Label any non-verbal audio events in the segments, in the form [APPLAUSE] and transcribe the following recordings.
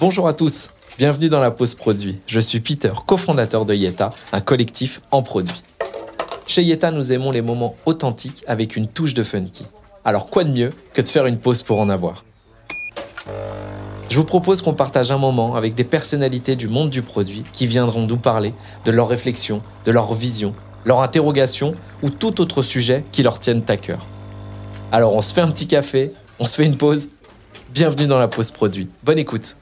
Bonjour à tous, bienvenue dans la pause produit. Je suis Peter, cofondateur de Yeta, un collectif en produit. Chez Yeta, nous aimons les moments authentiques avec une touche de funky. Alors quoi de mieux que de faire une pause pour en avoir? Je vous propose qu'on partage un moment avec des personnalités du monde du produit qui viendront nous parler de leurs réflexions, de leur vision, leurs interrogations ou tout autre sujet qui leur tienne à cœur. Alors on se fait un petit café, on se fait une pause. Bienvenue dans la pause produit. Bonne écoute.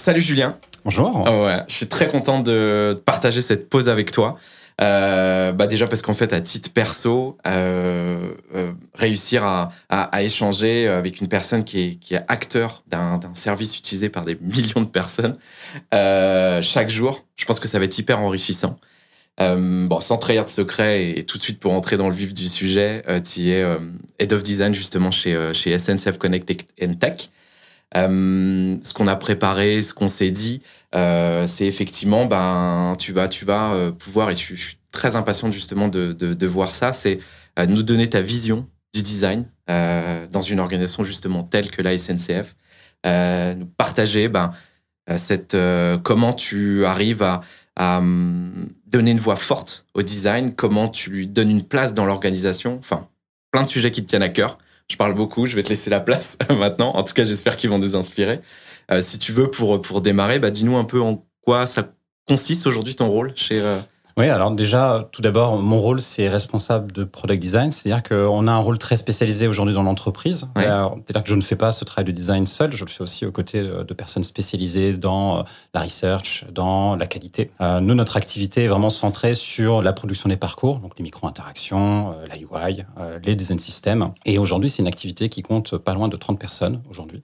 Salut Julien. Bonjour. Ah ouais, je suis très content de partager cette pause avec toi. Euh, bah déjà parce qu'en fait, à titre perso, euh, euh, réussir à, à, échanger avec une personne qui est, qui est acteur d'un service utilisé par des [LAUGHS] millions de personnes chaque jour, je pense que ça va être hyper enrichissant. bon, sans trahir de secret et, tout de suite pour entrer dans le vif du sujet, tu es Head of Design justement chez, chez SNCF Connect Tech. Euh, ce qu'on a préparé, ce qu'on s'est dit, euh, c'est effectivement, ben, tu vas, tu vas euh, pouvoir, et je suis, très impatient justement de, de, voir ça, c'est nous donner ta vision du design dans une organisation justement telle que la SNCF, nous partager ben, cette, comment tu arrives à, à hum, donner une voix forte au design, comment tu lui donnes une place dans l'organisation, enfin, plein de sujets qui te tiennent à cœur. Je parle beaucoup, je vais te laisser la place [LAUGHS] maintenant. En tout cas, j'espère qu'ils vont nous inspirer. Euh, si tu veux, pour, pour démarrer, bah, dis-nous un peu en quoi ça consiste aujourd'hui ton rôle chez, euh, oui, alors déjà, tout d'abord, mon rôle, c'est responsable de product design, c'est-à-dire qu'on a un rôle très spécialisé aujourd'hui dans l'entreprise. C'est-à-dire que je ne fais pas ce travail de design seul, je le fais aussi aux côtés de personnes spécialisées dans euh, la research, dans la qualité. Euh, nous, notre activité est vraiment centrée sur la production des parcours, donc les micro-interactions, euh, la UI, les design systems. Et aujourd'hui, c'est une activité qui compte pas loin de 30 personnes aujourd'hui.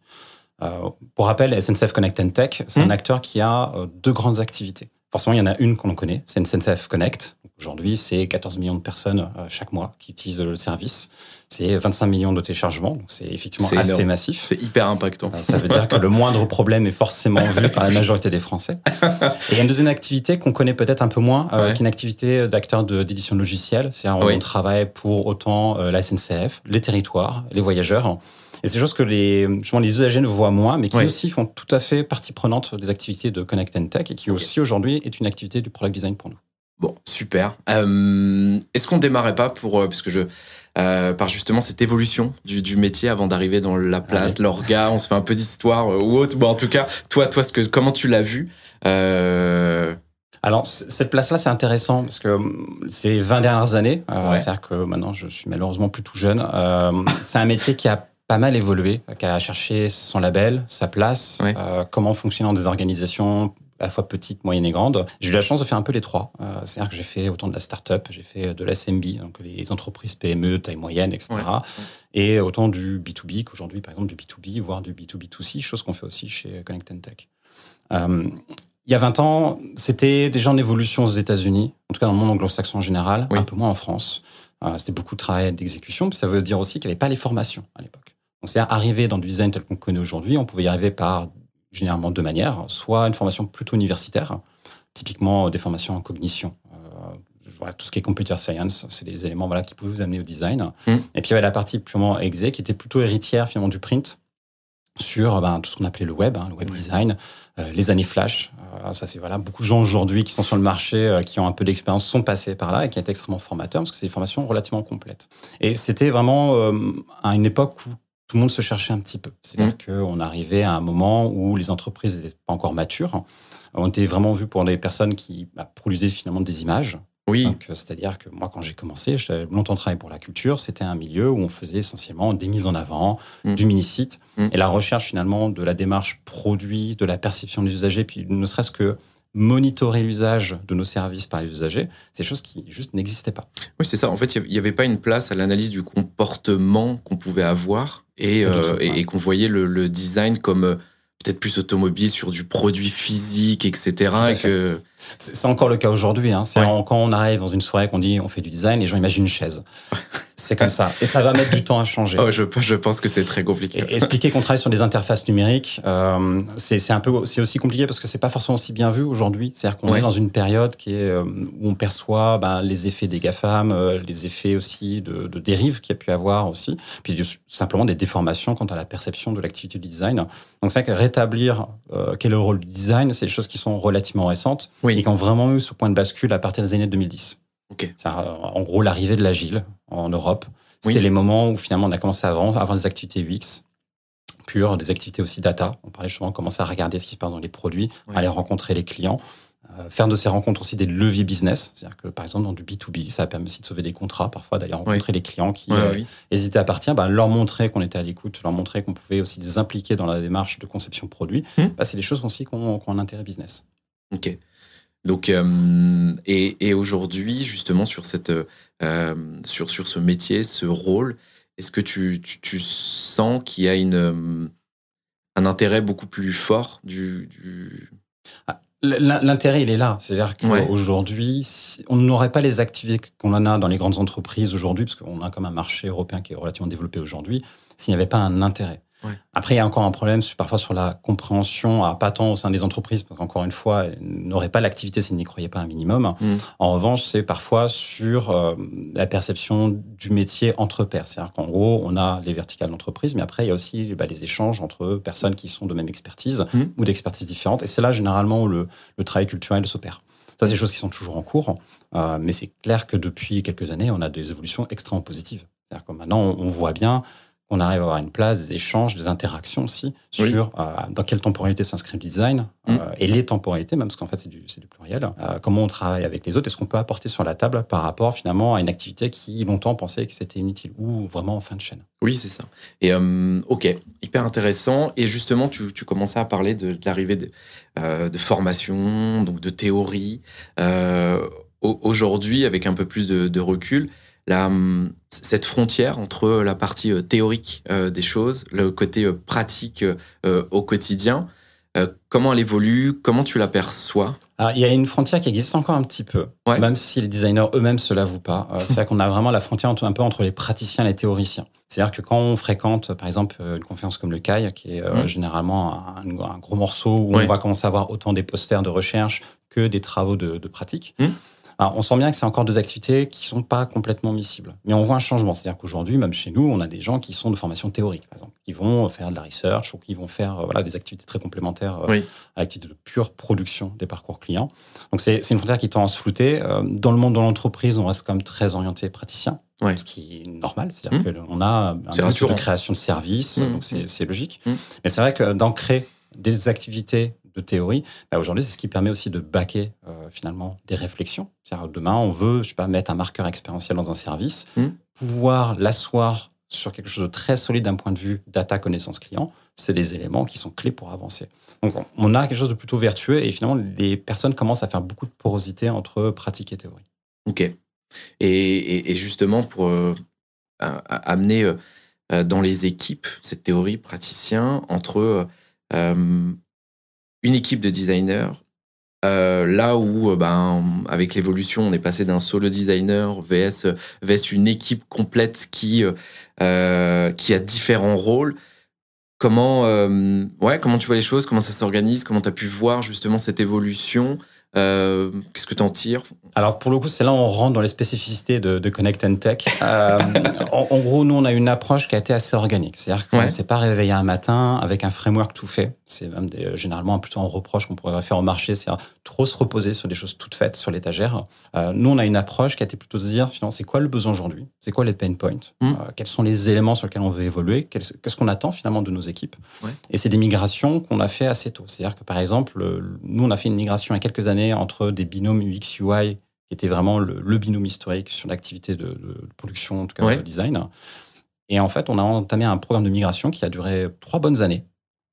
pour rappel, SNCF Connect Tech, c'est un mmh. acteur qui a deux grandes activités. Forcément, il y en a une qu'on connaît, c'est SNCF Connect. Aujourd'hui, c'est 14 millions de personnes euh, chaque mois qui utilisent le service. C'est 25 millions de téléchargements, donc c'est effectivement assez massif. C'est hyper impactant. Euh, ça veut dire que le moindre problème est forcément vu par la majorité des Français. [LAUGHS] Et il y a une deuxième activité qu'on connaît peut-être un peu moins, euh, qui est une activité d'acteur d'édition logicielle. C'est-à-dire on travaille pour autant la SNCF, les territoires, les voyageurs. Et c'est des choses que les, justement, les usagers ne voient moins, mais qui aussi font tout à fait partie prenante des activités de Connect and Tech et qui aussi aujourd'hui est une activité du product design pour nous. Bon, super. Euh, est-ce qu'on démarrait pas pour, euh, parce que je, euh, par justement cette évolution du, du métier avant d'arriver dans la place, l'orga, on se fait un peu d'histoire ou autre. Bon, en tout cas, toi, toi, ce que, comment tu l'as vu alors, cette place-là, c'est intéressant parce que ces 20 dernières années, c'est-à-dire que maintenant, je suis malheureusement plus tout jeune, [LAUGHS] c'est un métier qui a pas mal évolué, qui a cherché son label, sa place, comment fonctionner dans des organisations à la fois petites, moyennes et grandes. J'ai eu la chance de faire un peu les trois. Euh, C'est-à-dire que j'ai fait autant de la start-up, j'ai fait de l'SMB, donc les entreprises PME, taille moyenne, etc. Et autant du B2B qu'aujourd'hui, par exemple, du B2B, voire du B2B2C, chose qu'on fait aussi chez Connect Tech. Euh, il y a 20 ans, c'était déjà en évolution aux États-Unis, en tout cas dans le monde anglo-saxon en général, un peu moins en France. Euh, c'était beaucoup de travail d'exécution, puis ça veut dire aussi qu'il n'y avait pas les formations à l'époque. Donc, c'est arriver dans du design tel qu'on connaît aujourd'hui, on pouvait y arriver par généralement deux manières. Soit une formation plutôt universitaire, typiquement des formations en cognition. Euh, tout ce qui est computer science, c'est des éléments voilà, qui pouvaient vous amener au design. Mmh. Et puis il y avait la partie purement exé qui était plutôt héritière finalement du print sur ben, tout ce qu'on appelait le web, hein, le web design, euh, les années flash. Euh, ça, c'est voilà, beaucoup de gens aujourd'hui qui sont sur le marché, euh, qui ont un peu d'expérience, sont passés par là et qui étaient extrêmement formateurs parce que c'est des formations relativement complètes. Et c'était vraiment à une époque où tout le monde se cherchait un petit peu. C'est-à-dire mmh. qu'on arrivait à un moment où les entreprises n'étaient pas encore matures. On était vraiment vu pour des personnes qui bah, produisaient finalement des images. Oui. Euh, c'est-à-dire que moi, quand j'ai commencé, j'ai longtemps travaillé pour la culture. C'était un milieu où on faisait essentiellement des mises en avant, mmh. du mini-site. Mmh. Et la recherche finalement de la démarche produit, de la perception des usagers, puis ne serait-ce que monitorer l'usage de nos services par les usagers, c'est des choses qui juste n'existaient pas. Oui, c'est ça. En fait, il n'y avait pas une place à l'analyse du comportement qu'on pouvait avoir et, euh, et, qu'on voyait le, design comme euh, peut-être plus automobile sur du produit physique, etc. que... C'est encore le cas aujourd'hui. Hein. Quand on arrive dans une soirée qu'on dit on fait du design, les gens imaginent une chaise. C'est comme ça. Et ça va mettre du temps à changer. Oh, je, je pense que c'est très compliqué. expliquer qu'on travaille sur des interfaces numériques, euh, c'est un peu, c'est aussi compliqué parce que c'est pas forcément aussi bien vu aujourd'hui. C'est-à-dire qu'on est dans une période qui est euh, où on perçoit ben, les effets des GAFAM, euh, les effets aussi de, de dérives qu'il y a pu avoir aussi, puis simplement des déformations quant à la perception de l'activité du design. Donc c'est vrai que rétablir quel est le rôle du design, c'est des choses qui sont relativement récentes et qui ont vraiment eu ce point de bascule à partir des années 2010. En gros, l'arrivée de l'agile en Europe, c'est les moments où finalement on a commencé à avoir, des activités UX pures, des activités aussi data. On parlait justement, commencer à regarder ce qui se passe dans les produits, aller rencontrer les clients, euh, faire de ces rencontres aussi des leviers business. C'est-à-dire que par exemple dans du B2B, ça a permis aussi de sauver des contrats, parfois d'aller rencontrer les clients qui euh, hésitaient à partir, bah, leur montrer qu'on était à l'écoute, leur montrer qu'on pouvait aussi les impliquer dans la démarche de conception produit. Hmm. Bah, c'est des choses aussi qui ont, un intérêt business. Ok. Donc, euh, et, aujourd'hui, justement, sur, cette, euh, sur, sur ce métier, ce rôle, est-ce que tu, tu, sens qu'il y a une, euh, un intérêt beaucoup plus fort du. Ah, l'intérêt, il est là. C'est-à-dire qu'aujourd'hui, on n'aurait pas les activités qu'on en a dans les grandes entreprises aujourd'hui, parce qu'on a comme un marché européen qui est relativement développé aujourd'hui, s'il n'y avait pas un intérêt. Après, il y a encore un problème parfois sur la compréhension, pas tant au sein des entreprises, parce qu'encore une fois, n'auraient pas l'activité s'ils n'y croyaient pas un minimum. Mm. En revanche, c'est parfois sur euh, la perception du métier entre pairs. C'est-à-dire qu'en gros, on a les verticales d'entreprise, mais après, il y a aussi bah, les échanges entre personnes qui sont de même expertise mm. ou d'expertise différentes. Et c'est là, généralement, où le, travail culturel s'opère. Ça, c'est des choses qui sont toujours en cours, euh, mais c'est clair que depuis quelques années, on a des évolutions extrêmement positives. C'est-à-dire que maintenant, on voit bien on arrive à avoir une place, des échanges, des interactions aussi sur euh, dans quelle temporalité s'inscrit le design mm. euh, et les temporalités, même parce qu'en fait c'est du, du, pluriel. Euh, comment on travaille avec les autres Est-ce qu'on peut apporter sur la table par rapport finalement à une activité qui longtemps pensait que c'était inutile ou vraiment en fin de chaîne? Oui, c'est ça. Et ok, hyper intéressant. Et justement, tu, tu commençais à parler de, l'arrivée de, de, formation, donc de théorie. Aujourd'hui, avec un peu plus de, de recul, la, cette frontière entre la partie euh, théorique euh, des choses, le côté euh, pratique au quotidien, comment elle évolue, comment tu l'aperçois Il y a une frontière qui existe encore un petit peu, même si les designers eux-mêmes se l'avouent pas. C'est-à-dire qu'on a vraiment la frontière un peu entre les praticiens et les théoriciens. C'est-à-dire que quand on fréquente, par exemple, une conférence comme le CAI, qui est mmh. généralement un, gros morceau où on va commencer à avoir autant des posters de recherche que des travaux de, pratique, mmh on sent bien que c'est encore deux activités qui sont pas complètement miscibles. Mais on voit un changement. C'est-à-dire qu'aujourd'hui, même chez nous, on a des gens qui sont de formation théorique, par exemple, qui vont faire de la research ou qui vont faire euh, voilà, des activités très complémentaires euh, à l'activité de pure production des parcours clients. Donc c'est une frontière qui tend à se flouter. Euh, dans le monde de l'entreprise, on reste quand même très orienté praticien. Ce qui est normal, c'est-à-dire mmh. qu'on a un de création de services, mmh. donc c'est logique. Mmh. Mais c'est vrai que d'ancrer des activités de théorie, bah, aujourd'hui, c'est ce qui permet aussi de baquer euh, finalement des réflexions. Demain, on veut, je sais pas, mettre un marqueur expérientiel dans un service, hmm. pouvoir l'asseoir sur quelque chose de très solide d'un point de vue data connaissance client, c'est des éléments qui sont clés pour avancer. Donc, on a quelque chose de plutôt vertueux et finalement, les personnes commencent à faire beaucoup de porosité entre pratique et théorie. Ok. Et, justement, pour euh, amener euh, dans les équipes cette théorie praticien entre une équipe de designers. Euh, là où, euh, ben, avec l'évolution, on est passé d'un solo designer vs, vs une équipe complète qui, euh, a différents rôles. Comment, comment tu vois les choses? Comment ça s'organise? Comment tu as pu voir justement cette évolution? Euh, qu'est-ce que tu en tires? Alors pour le coup, c'est là où on rentre dans les spécificités de, Connect and Tech. Euh, en, gros, nous, on a une approche qui a été assez organique. C'est-à-dire qu'on ne s'est pas réveillé un matin avec un framework tout fait. C'est même des, généralement plutôt un reproche qu'on pourrait faire au marché, c'est trop se reposer sur des choses toutes faites sur l'étagère. Euh, nous, on a une approche qui a été plutôt de se dire, finalement, c'est quoi le besoin aujourd'hui? C'est quoi les pain points? Mmh. Quels sont les éléments sur lesquels on veut évoluer? Qu'est-ce qu'on attend finalement de nos équipes? Et c'est des migrations qu'on a fait assez tôt. C'est-à-dire que par exemple, nous, on a fait une migration il y a quelques années entre des binômes UX-UI qui étaient vraiment le, binôme historique sur l'activité de, production, en tout cas de design. Et en fait, on a entamé un programme de migration qui a duré trois bonnes années.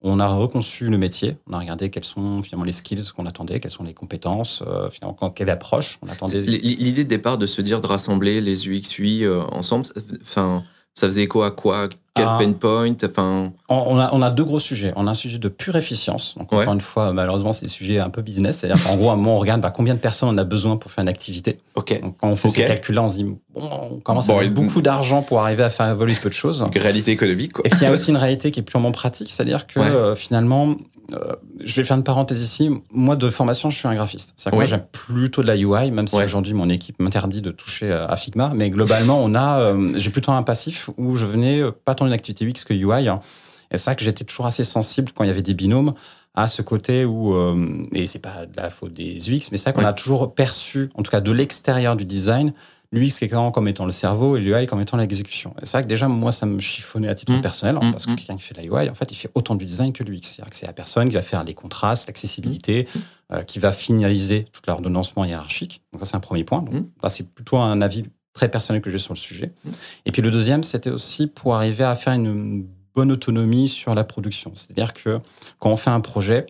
On a reconçu le métier, on a regardé quels sont finalement les skills qu'on attendait, quelles sont les compétences, euh, finalement quelle approche on attendait. L'idée de départ de se dire de rassembler les UX UI euh, ensemble, enfin Ça faisait écho à quoi Quel ah. pain point enfin... on, a, on a deux gros sujets. On a un sujet de pure efficience. Donc, encore une fois, malheureusement, c'est des sujets un peu business. C'est-à-dire qu'en gros, à un moment, on regarde bah, combien de personnes on a besoin pour faire une activité. Donc, quand on fait ces calculs-là, on se dit, bon, on commence à avoir beaucoup d'argent pour arriver à faire évoluer peu de choses. réalité économique, quoi. Et puis, il y a [LAUGHS] aussi une réalité qui est purement pratique. C'est-à-dire que euh, finalement, euh, je vais faire une parenthèse ici. Moi, de formation, je suis un graphiste. C'est-à-dire que moi, j'aime plutôt de la UI, même si aujourd'hui, mon équipe m'interdit de toucher à Figma. Mais globalement, on a, euh, j'ai plutôt un passif où je venais euh, pas tant d'une activité UX que UI. Et c'est vrai que j'étais toujours assez sensible quand il y avait des binômes à ce côté où, et c'est pas de la faute des UX, mais c'est vrai qu'on a toujours perçu, en tout cas de l'extérieur du design, l'UX comme étant le cerveau et l'UI comme étant l'exécution. C'est vrai que déjà, moi, ça me chiffonnait à titre mmh. personnel, hein, mmh. parce que mmh. quelqu'un qui fait la UI, en fait, il fait autant du design que l'UX. C'est-à-dire que c'est la personne qui va faire les contrastes, l'accessibilité, euh, qui va finaliser tout l'ordonnancement hiérarchique. Donc ça, c'est un premier point. Donc, là, c'est plutôt un avis très personnel que j'ai sur le sujet. Et puis le deuxième, c'était aussi pour arriver à faire une bonne autonomie sur la production. C'est-à-dire que quand on fait un projet,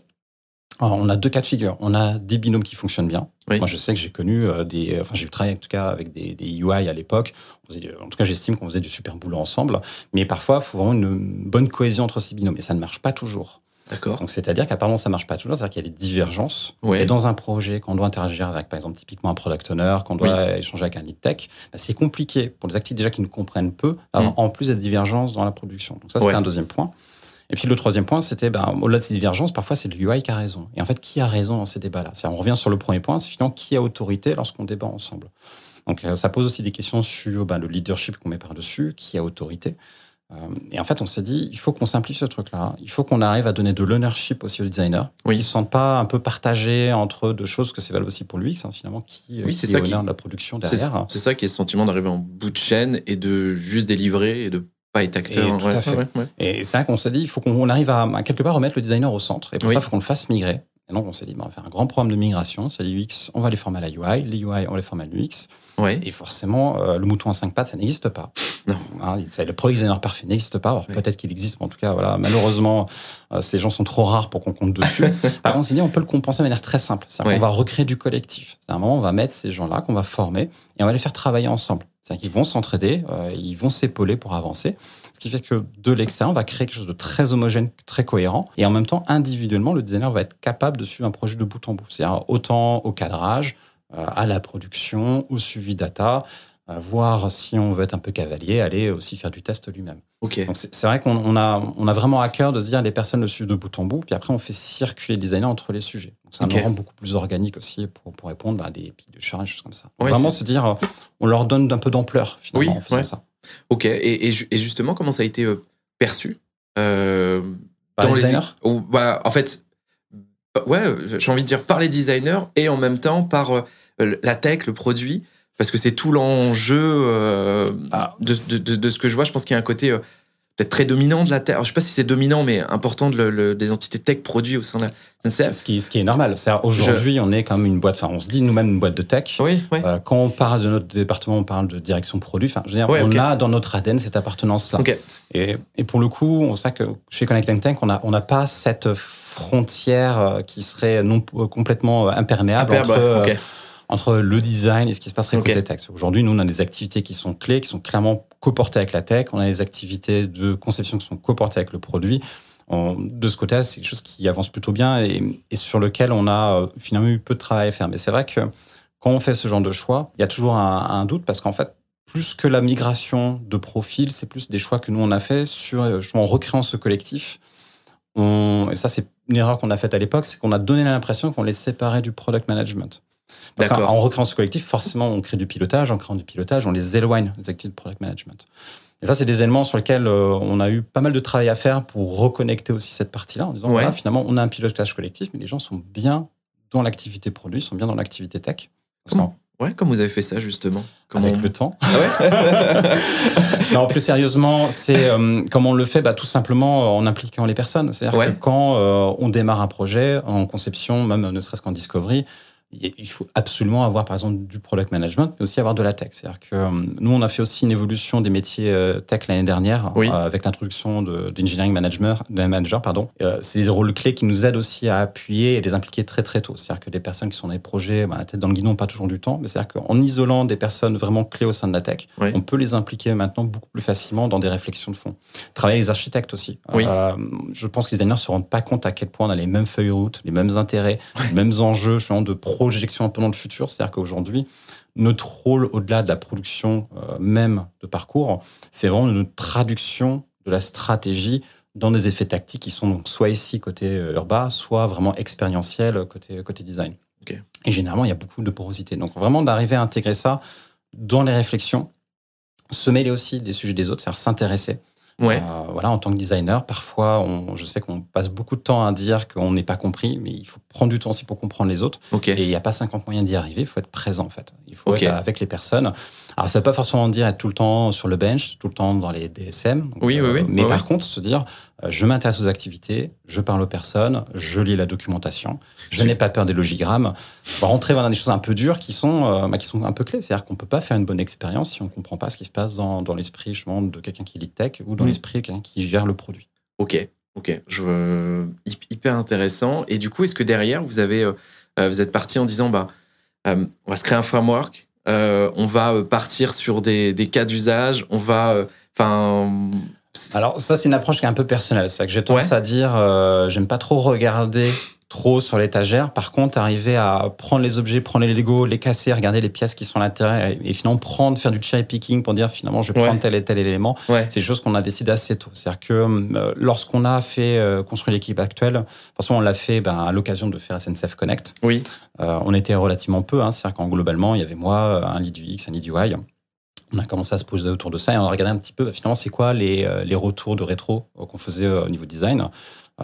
on a deux cas de figure. On a des binômes qui fonctionnent bien. Moi, je sais que j'ai connu euh, des. Enfin, j'ai travaillé en tout cas avec des, des UI à l'époque. En tout cas, j'estime qu'on faisait du super boulot ensemble. Mais parfois, il faut vraiment une bonne cohésion entre ces binômes. Et ça ne marche pas toujours. D'accord. Donc, c'est-à-dire qu'apparemment, ça marche pas toujours. C'est-à-dire qu'il y a des divergences. Et dans un projet, quand on doit interagir avec, par exemple, typiquement un product owner, qu'on doit échanger avec un lead tech, bah, c'est compliqué pour les actifs déjà qui nous comprennent peu, mm. en plus des divergences dans la production. Donc, ça, c'était un deuxième point. Et puis le troisième point, c'était, ben, au-delà de ces divergences, parfois c'est le UI qui a raison. Et en fait, qui a raison dans ces débats-là? On revient sur le premier point, c'est finalement qui a autorité lorsqu'on débat ensemble? Donc euh, ça pose aussi des questions sur ben, le leadership qu'on met par-dessus, qui a autorité. Euh, et en fait, on s'est dit, il faut qu'on simplifie ce truc-là. Il faut qu'on arrive à donner de l'ownership aussi aux designers, oui. ne se sentent pas un peu partagés entre deux choses, que c'est valable aussi pour lui, c'est finalement qui, oui, c'est ça qui, de la production derrière. C'est ça qui est ce sentiment d'arriver en bout de chaîne et de juste délivrer et de pas être acteur. Et, tout à fait. et c'est vrai qu'on s'est dit, il faut qu'on arrive à, quelque part remettre le designer au centre. Et pour ça, il faut qu'on le fasse migrer. Et donc, on s'est dit, on va faire un grand programme de migration. C'est l'UX, on va les former à la UI. Les UI, on les former à l'UX. Et forcément, euh, le mouton à cinq pattes, ça n'existe pas. [LAUGHS] Non. Hein, le pro designer parfait n'existe pas. Alors peut-être qu'il existe, mais en tout cas, voilà, malheureusement, euh, ces gens sont trop rares pour qu'on compte dessus. [LAUGHS] Par contre, on s'est dit, on peut le compenser de manière très simple. C'est-à-dire qu'on va recréer du collectif. C'est un moment, on va mettre ces gens-là qu'on va former et on va les faire travailler ensemble. C'est-à-dire qu'ils vont s'entraider, euh, ils vont s'épauler pour avancer qui fait que de l'extérieur, on va créer quelque chose de très homogène, très cohérent. Et en même temps, individuellement, le designer va être capable de suivre un projet de bout en bout. C'est-à-dire autant au cadrage, euh, à la production, au suivi data, euh, voir si on veut être un peu cavalier, aller aussi faire du test lui-même. Ok. Donc c'est vrai qu'on a, on a vraiment à cœur de se dire les personnes le suivent de bout en bout, puis après on fait circuler le designer entre les sujets. Ça nous rend beaucoup plus organique aussi pour, pour répondre à des pics de charge, choses comme ça. vraiment se dire, on leur donne un peu d'ampleur finalement en faisant ça. Ok, et, justement, comment ça a été euh, perçu euh, dans les, bah, En fait, ouais, j'ai envie de dire par les designers et en même temps par euh, la tech, le produit, parce que c'est tout l'enjeu ah, de, ce que je vois. Je pense qu'il y a un côté peut-être très dominant de la Terre. je sais pas si c'est dominant, mais important de le, des entités tech produits au sein de la SNCF. Ce qui, ce qui est normal. Aujourd'hui, on est comme une boîte, enfin, on se dit nous-mêmes une boîte de tech. Oui, oui. Euh, quand on parle de notre département, on parle de direction produit. Enfin, je veux dire, on a dans notre ADN cette appartenance-là. Et, et, pour le coup, on sait que chez Connect Tank, on n'a on a pas cette frontière euh, qui serait non euh, complètement imperméable entre entre le design et ce qui se passerait côté tech. Aujourd'hui, nous, on a des activités qui sont clés, qui sont clairement coportées avec la tech. On a des activités de conception qui sont coportées avec le produit. de ce côté-là, c'est quelque chose qui avance plutôt bien et, sur lequel on a euh, finalement eu peu de travail à faire. Mais c'est vrai que quand on fait ce genre de choix, il y a toujours un, doute parce qu'en fait, plus que la migration de profil, c'est plus des choix que nous on a fait sur euh, en recréant ce collectif. On, et ça, c'est une erreur qu'on a faite à l'époque, c'est qu'on a donné l'impression qu'on les séparait du product management. Parce qu'en recréant ce collectif, forcément, on crée du pilotage. En créant du pilotage, on les éloigne des activités de product management. Et ça, c'est des éléments sur lesquels euh, on a eu pas mal de travail à faire pour reconnecter aussi cette partie-là, en disant, voilà, finalement, on a un pilotage collectif, mais les gens sont bien dans l'activité produit, sont bien dans l'activité tech. Comment Ouais, comme vous avez fait ça justement Avec le temps. Ah ouais [LAUGHS] non, plus sérieusement, c'est euh, comme on le fait, bah, tout simplement en impliquant les personnes. C'est-à-dire que quand euh, on démarre un projet en conception, même ne serait-ce qu'en discovery, il faut absolument avoir, par exemple, du product management, mais aussi avoir de la tech. C'est-à-dire que euh, nous, on a fait aussi une évolution des métiers euh, tech l'année dernière euh, avec l'introduction d'engineering manager, de manager. Pardon. c'est des rôles clés qui nous aident aussi à appuyer et les impliquer très très tôt. C'est-à-dire que les personnes qui sont dans les projets, bah, la tête dans le guidon, pas toujours du temps, mais c'est-à-dire qu'en isolant des personnes vraiment clés au sein de la tech, on peut les impliquer maintenant beaucoup plus facilement dans des réflexions de fond. Travailler les architectes aussi. je pense que les designers ne se rendent pas compte à quel point on a les mêmes feuilles routes, les mêmes intérêts, les mêmes enjeux justement de projection un peu dans le futur. C'est-à-dire qu'aujourd'hui, notre rôle, au-delà de la production euh, même de parcours, c'est vraiment une traduction de la stratégie dans des effets tactiques qui sont donc soit ici côté euh, urbain, soit vraiment expérientiels côté, côté design. Et généralement, il y a beaucoup de porosité. Donc vraiment d'arriver à intégrer ça dans les réflexions, se mêler aussi des sujets des autres, c'est-à-dire s'intéresser. Ouais. Euh, voilà, en tant que designer, parfois, on, je sais qu'on passe beaucoup de temps à dire qu'on n'est pas compris, mais il faut prendre du temps aussi pour comprendre les autres. Et il n'y a pas 50 moyens d'y arriver, il faut être présent en fait. Il faut être avec les personnes. Alors ça ne veut pas forcément dire être tout le temps sur le bench, tout le temps dans les DSM. oui, oui, oui. Euh, mais par contre, se dire, je m'intéresse aux activités, je parle aux personnes, je lis la documentation, je n'ai pas peur des logigrammes. On va rentrer dans des choses un peu dures qui sont, euh, bah, qui sont un peu clés. C'est-à-dire qu'on peut pas faire une bonne expérience si on comprend pas ce qui se passe dans, dans l'esprit de quelqu'un qui lit tech ou dans mmh. l'esprit de quelqu'un qui gère le produit. Ok, ok, je... hyper intéressant. Et du coup, est-ce que derrière vous avez, vous êtes parti en disant, bah, on va se créer un framework, on va partir sur des, des cas d'usage, on va, enfin alors ça, c'est une approche qui est un peu personnelle. C'est que j'ai tendance à dire, euh, j'aime pas trop regarder trop sur l'étagère. Par contre, arriver à prendre les objets, prendre les Lego, les casser, regarder les pièces qui sont à l'intérieur et, finalement prendre, faire du cherry picking pour dire finalement je vais prendre tel et tel élément. C'est des choses qu'on a décidé assez tôt. C'est-à-dire que euh, lorsqu'on a fait euh, construire l'équipe actuelle, forcément on l'a fait ben, à l'occasion de faire SNCF Connect. Oui. Euh, on était relativement peu. Hein, C'est-à-dire qu'en globalement il y avait moi, un lead UX, un lead UI on a commencé à se poser autour de ça et on a regardé un petit peu bah, finalement c'est quoi les, euh, les, retours de rétro euh, qu'on faisait euh, au niveau design.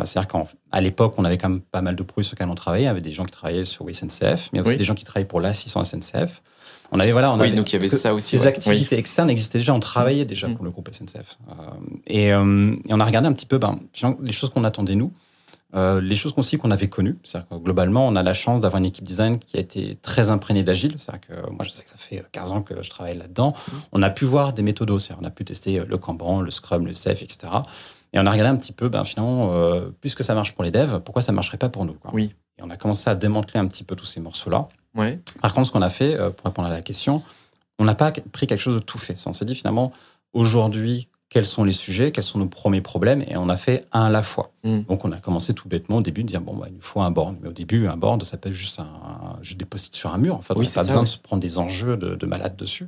C'est-à-dire qu'à l'époque, on avait quand même pas mal de produits sur lesquels on travaillait. Il y avait des gens qui travaillaient sur SNCF, mais aussi des gens qui travaillaient pour l'assistant SNCF. On avait voilà, on oui, donc il y avait ça aussi. Ces activités externes existaient déjà, on travaillait déjà mm. pour le groupe SNCF. et, et, on a regardé un petit peu ben, les choses qu'on attendait nous. Euh, les choses aussi qu'on avait connues, c'est-à-dire que globalement, on a la chance d'avoir une équipe design qui a été très imprégnée d'agile. C'est-à-dire que moi, je sais que ça fait 15 ans que je travaille là-dedans. Mmh. On a pu voir des méthodes, on a pu tester le Kanban, le Scrum, le Safe, etc. Et on a regardé un petit peu, ben, finalement, euh, puisque ça marche pour les devs, pourquoi ça ne marcherait pas pour nous quoi. Oui. Et on a commencé à démanteler un petit peu tous ces morceaux-là. Ouais. Par contre, ce qu'on a fait, euh, pour répondre à la question, on n'a pas pris quelque chose de tout fait. On s'est dit finalement, aujourd'hui, quels sont les sujets, quels sont nos premiers problèmes, et on a fait un à la fois. Mm. Donc on a commencé tout bêtement au début de dire bon bah, il nous faut un board, mais au début un board ça peut être juste un des post sur un mur. Enfin oui, on n'a pas besoin de se prendre des enjeux de, de malade dessus.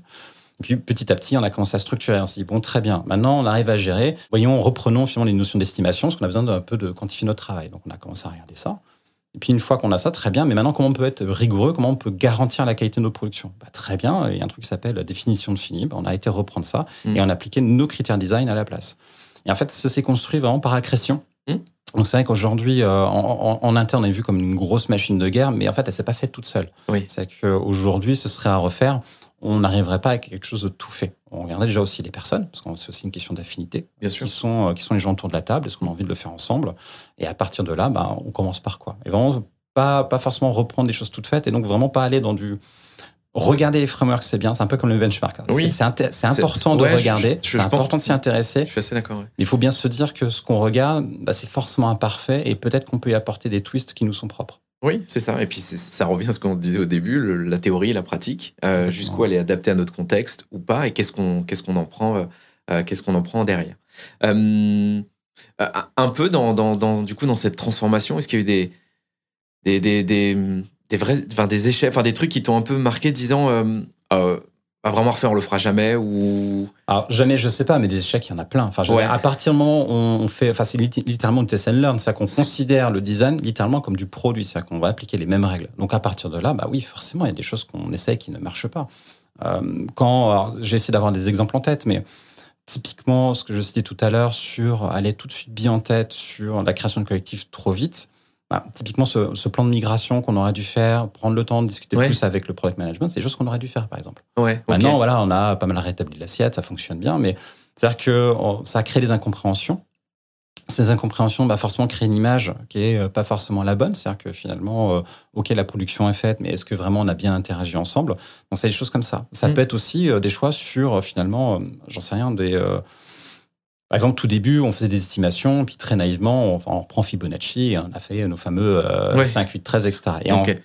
Et puis petit à petit on a commencé à structurer. On s'est dit bon très bien, maintenant on arrive à gérer. Voyons reprenons finalement les notions d'estimation, parce qu'on a besoin d'un peu de quantifier notre travail. Donc on a commencé à regarder ça. Et puis une fois qu'on a ça, très bien. Mais maintenant, comment on peut être rigoureux? Comment on peut garantir la qualité de nos productions? Bah, Très bien. Il y a un truc qui s'appelle la définition de fini. Bah, on a été reprendre ça mm. et on a appliqué nos critères design à la place. Et en fait, ça s'est construit vraiment par accrétion. Mm. Donc c'est vrai qu'aujourd'hui, euh, en, interne, on est vu comme une grosse machine de guerre, mais en fait, elle s'est pas faite toute seule. Oui. C'est qu'aujourd'hui, ce serait à refaire on n'arriverait pas à quelque chose de tout fait. On regardait déjà aussi les personnes, parce que c'est aussi une question d'affinité. Bien sûr. Qui sont, euh, qui sont les gens autour de la table, est-ce qu'on a envie de le faire ensemble? Et à partir de là, bah, on commence par quoi? Et vraiment, pas, pas forcément reprendre des choses toutes faites, et donc vraiment pas aller dans du... Regarder les frameworks, c'est bien, c'est un peu comme le benchmark. Oui. C'est important de regarder, c'est important de s'y intéresser. Je suis assez d'accord. Il faut bien se dire que ce qu'on regarde, bah, c'est forcément imparfait, et peut-être qu'on peut y apporter des twists qui nous sont propres. Oui, c'est ça. Et puis ça revient à ce qu'on disait au début, la théorie, la pratique, euh, jusqu'où elle est adaptée à notre contexte ou pas, et qu'est-ce qu'on qu'est-ce qu'on en prend, euh, euh, qu'est-ce qu'on en prend derrière. un peu dans, dans, dans, du coup dans cette transformation, est-ce qu'il y a eu des des, des, des, des vrais, enfin des échecs, enfin des trucs qui t'ont un peu marqué, disant pas vraiment refaire, on le fera jamais ou Alors jamais, je sais pas, mais des échecs, il y en a plein. Enfin, à partir du moment où on fait, enfin c'est littéralement du test and learn, c'est qu'on considère le design littéralement comme du produit, c'est qu'on va appliquer les mêmes règles. Donc à partir de là, bah oui, forcément, il y a des choses qu'on essaie qui ne marchent pas. Euh, quand j'ai essayé d'avoir des exemples en tête, mais typiquement ce que je citais tout à l'heure sur aller tout de suite bien en tête sur la création de collectifs trop vite. Bah, typiquement, ce, plan de migration qu'on aurait dû faire, prendre le temps de discuter plus avec le product management, c'est des choses qu'on aurait dû faire, par exemple. Ouais, Maintenant, voilà, on a pas mal rétabli l'assiette, ça fonctionne bien, mais c'est-à-dire que ça crée des incompréhensions. ces incompréhensions bah forcément créent une image qui est euh, pas forcément la bonne. C'est-à-dire que finalement, euh, ok, la production est faite, mais est-ce que vraiment on a bien interagi ensemble? Donc c'est des choses comme ça. Ça mm. peut être aussi euh, des choix sur finalement, j'en sais rien, des par exemple, tout début, on faisait des estimations, puis très naïvement, on, on prend Fibonacci et on a fait nos fameux 5, 8, 13, etc.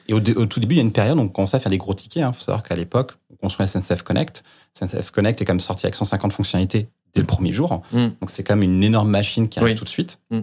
Et, au, tout début, il y a une période où on commençait à faire des gros tickets. Il hein. faut savoir qu'à l'époque, on construisait SNCF Connect. SNCF Connect est quand même sorti avec 150 fonctionnalités dès le premier jour. Mm. Donc c'est quand même une énorme machine qui arrive tout de suite. Mm.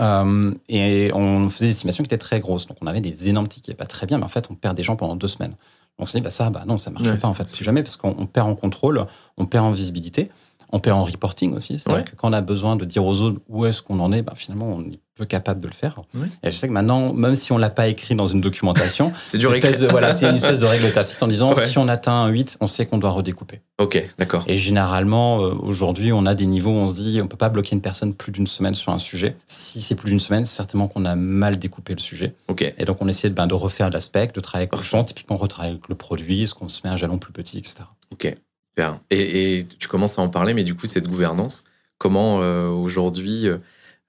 Euh, et on faisait des estimations qui étaient très grosses. Donc on avait des énormes tickets, pas très bien, mais en fait on perd des gens pendant deux semaines. Donc on s'est dit, bah ça, bah non, ça marche pas en fait. C'est jamais parce qu'on perd en contrôle, on perd en visibilité, on perd en reporting aussi. C'est-à-dire que quand on a besoin de dire aux autres où est-ce qu'on en est, bah, finalement on est peu capable de le faire. Et je sais que maintenant, même si on l'a pas écrit dans une documentation, [LAUGHS] c'est du voilà, c'est une espèce de règle tacite en disant si on atteint un 8, on sait qu'on doit redécouper. Ok, d'accord. Et généralement, euh, aujourd'hui, on a des niveaux où on se dit on peut pas bloquer une personne plus d'une semaine sur un sujet. Si c'est plus d'une semaine, c'est certainement qu'on a mal découpé le sujet. Ok. Et donc on essaie de, ben, de refaire l'aspect, de travailler avec le champ, typiquement retravailler avec le produit, est-ce qu'on se met un jalon plus petit, etc. Ok. Bien. Et, tu commences à en parler, mais du coup, cette gouvernance, comment euh, aujourd'hui euh,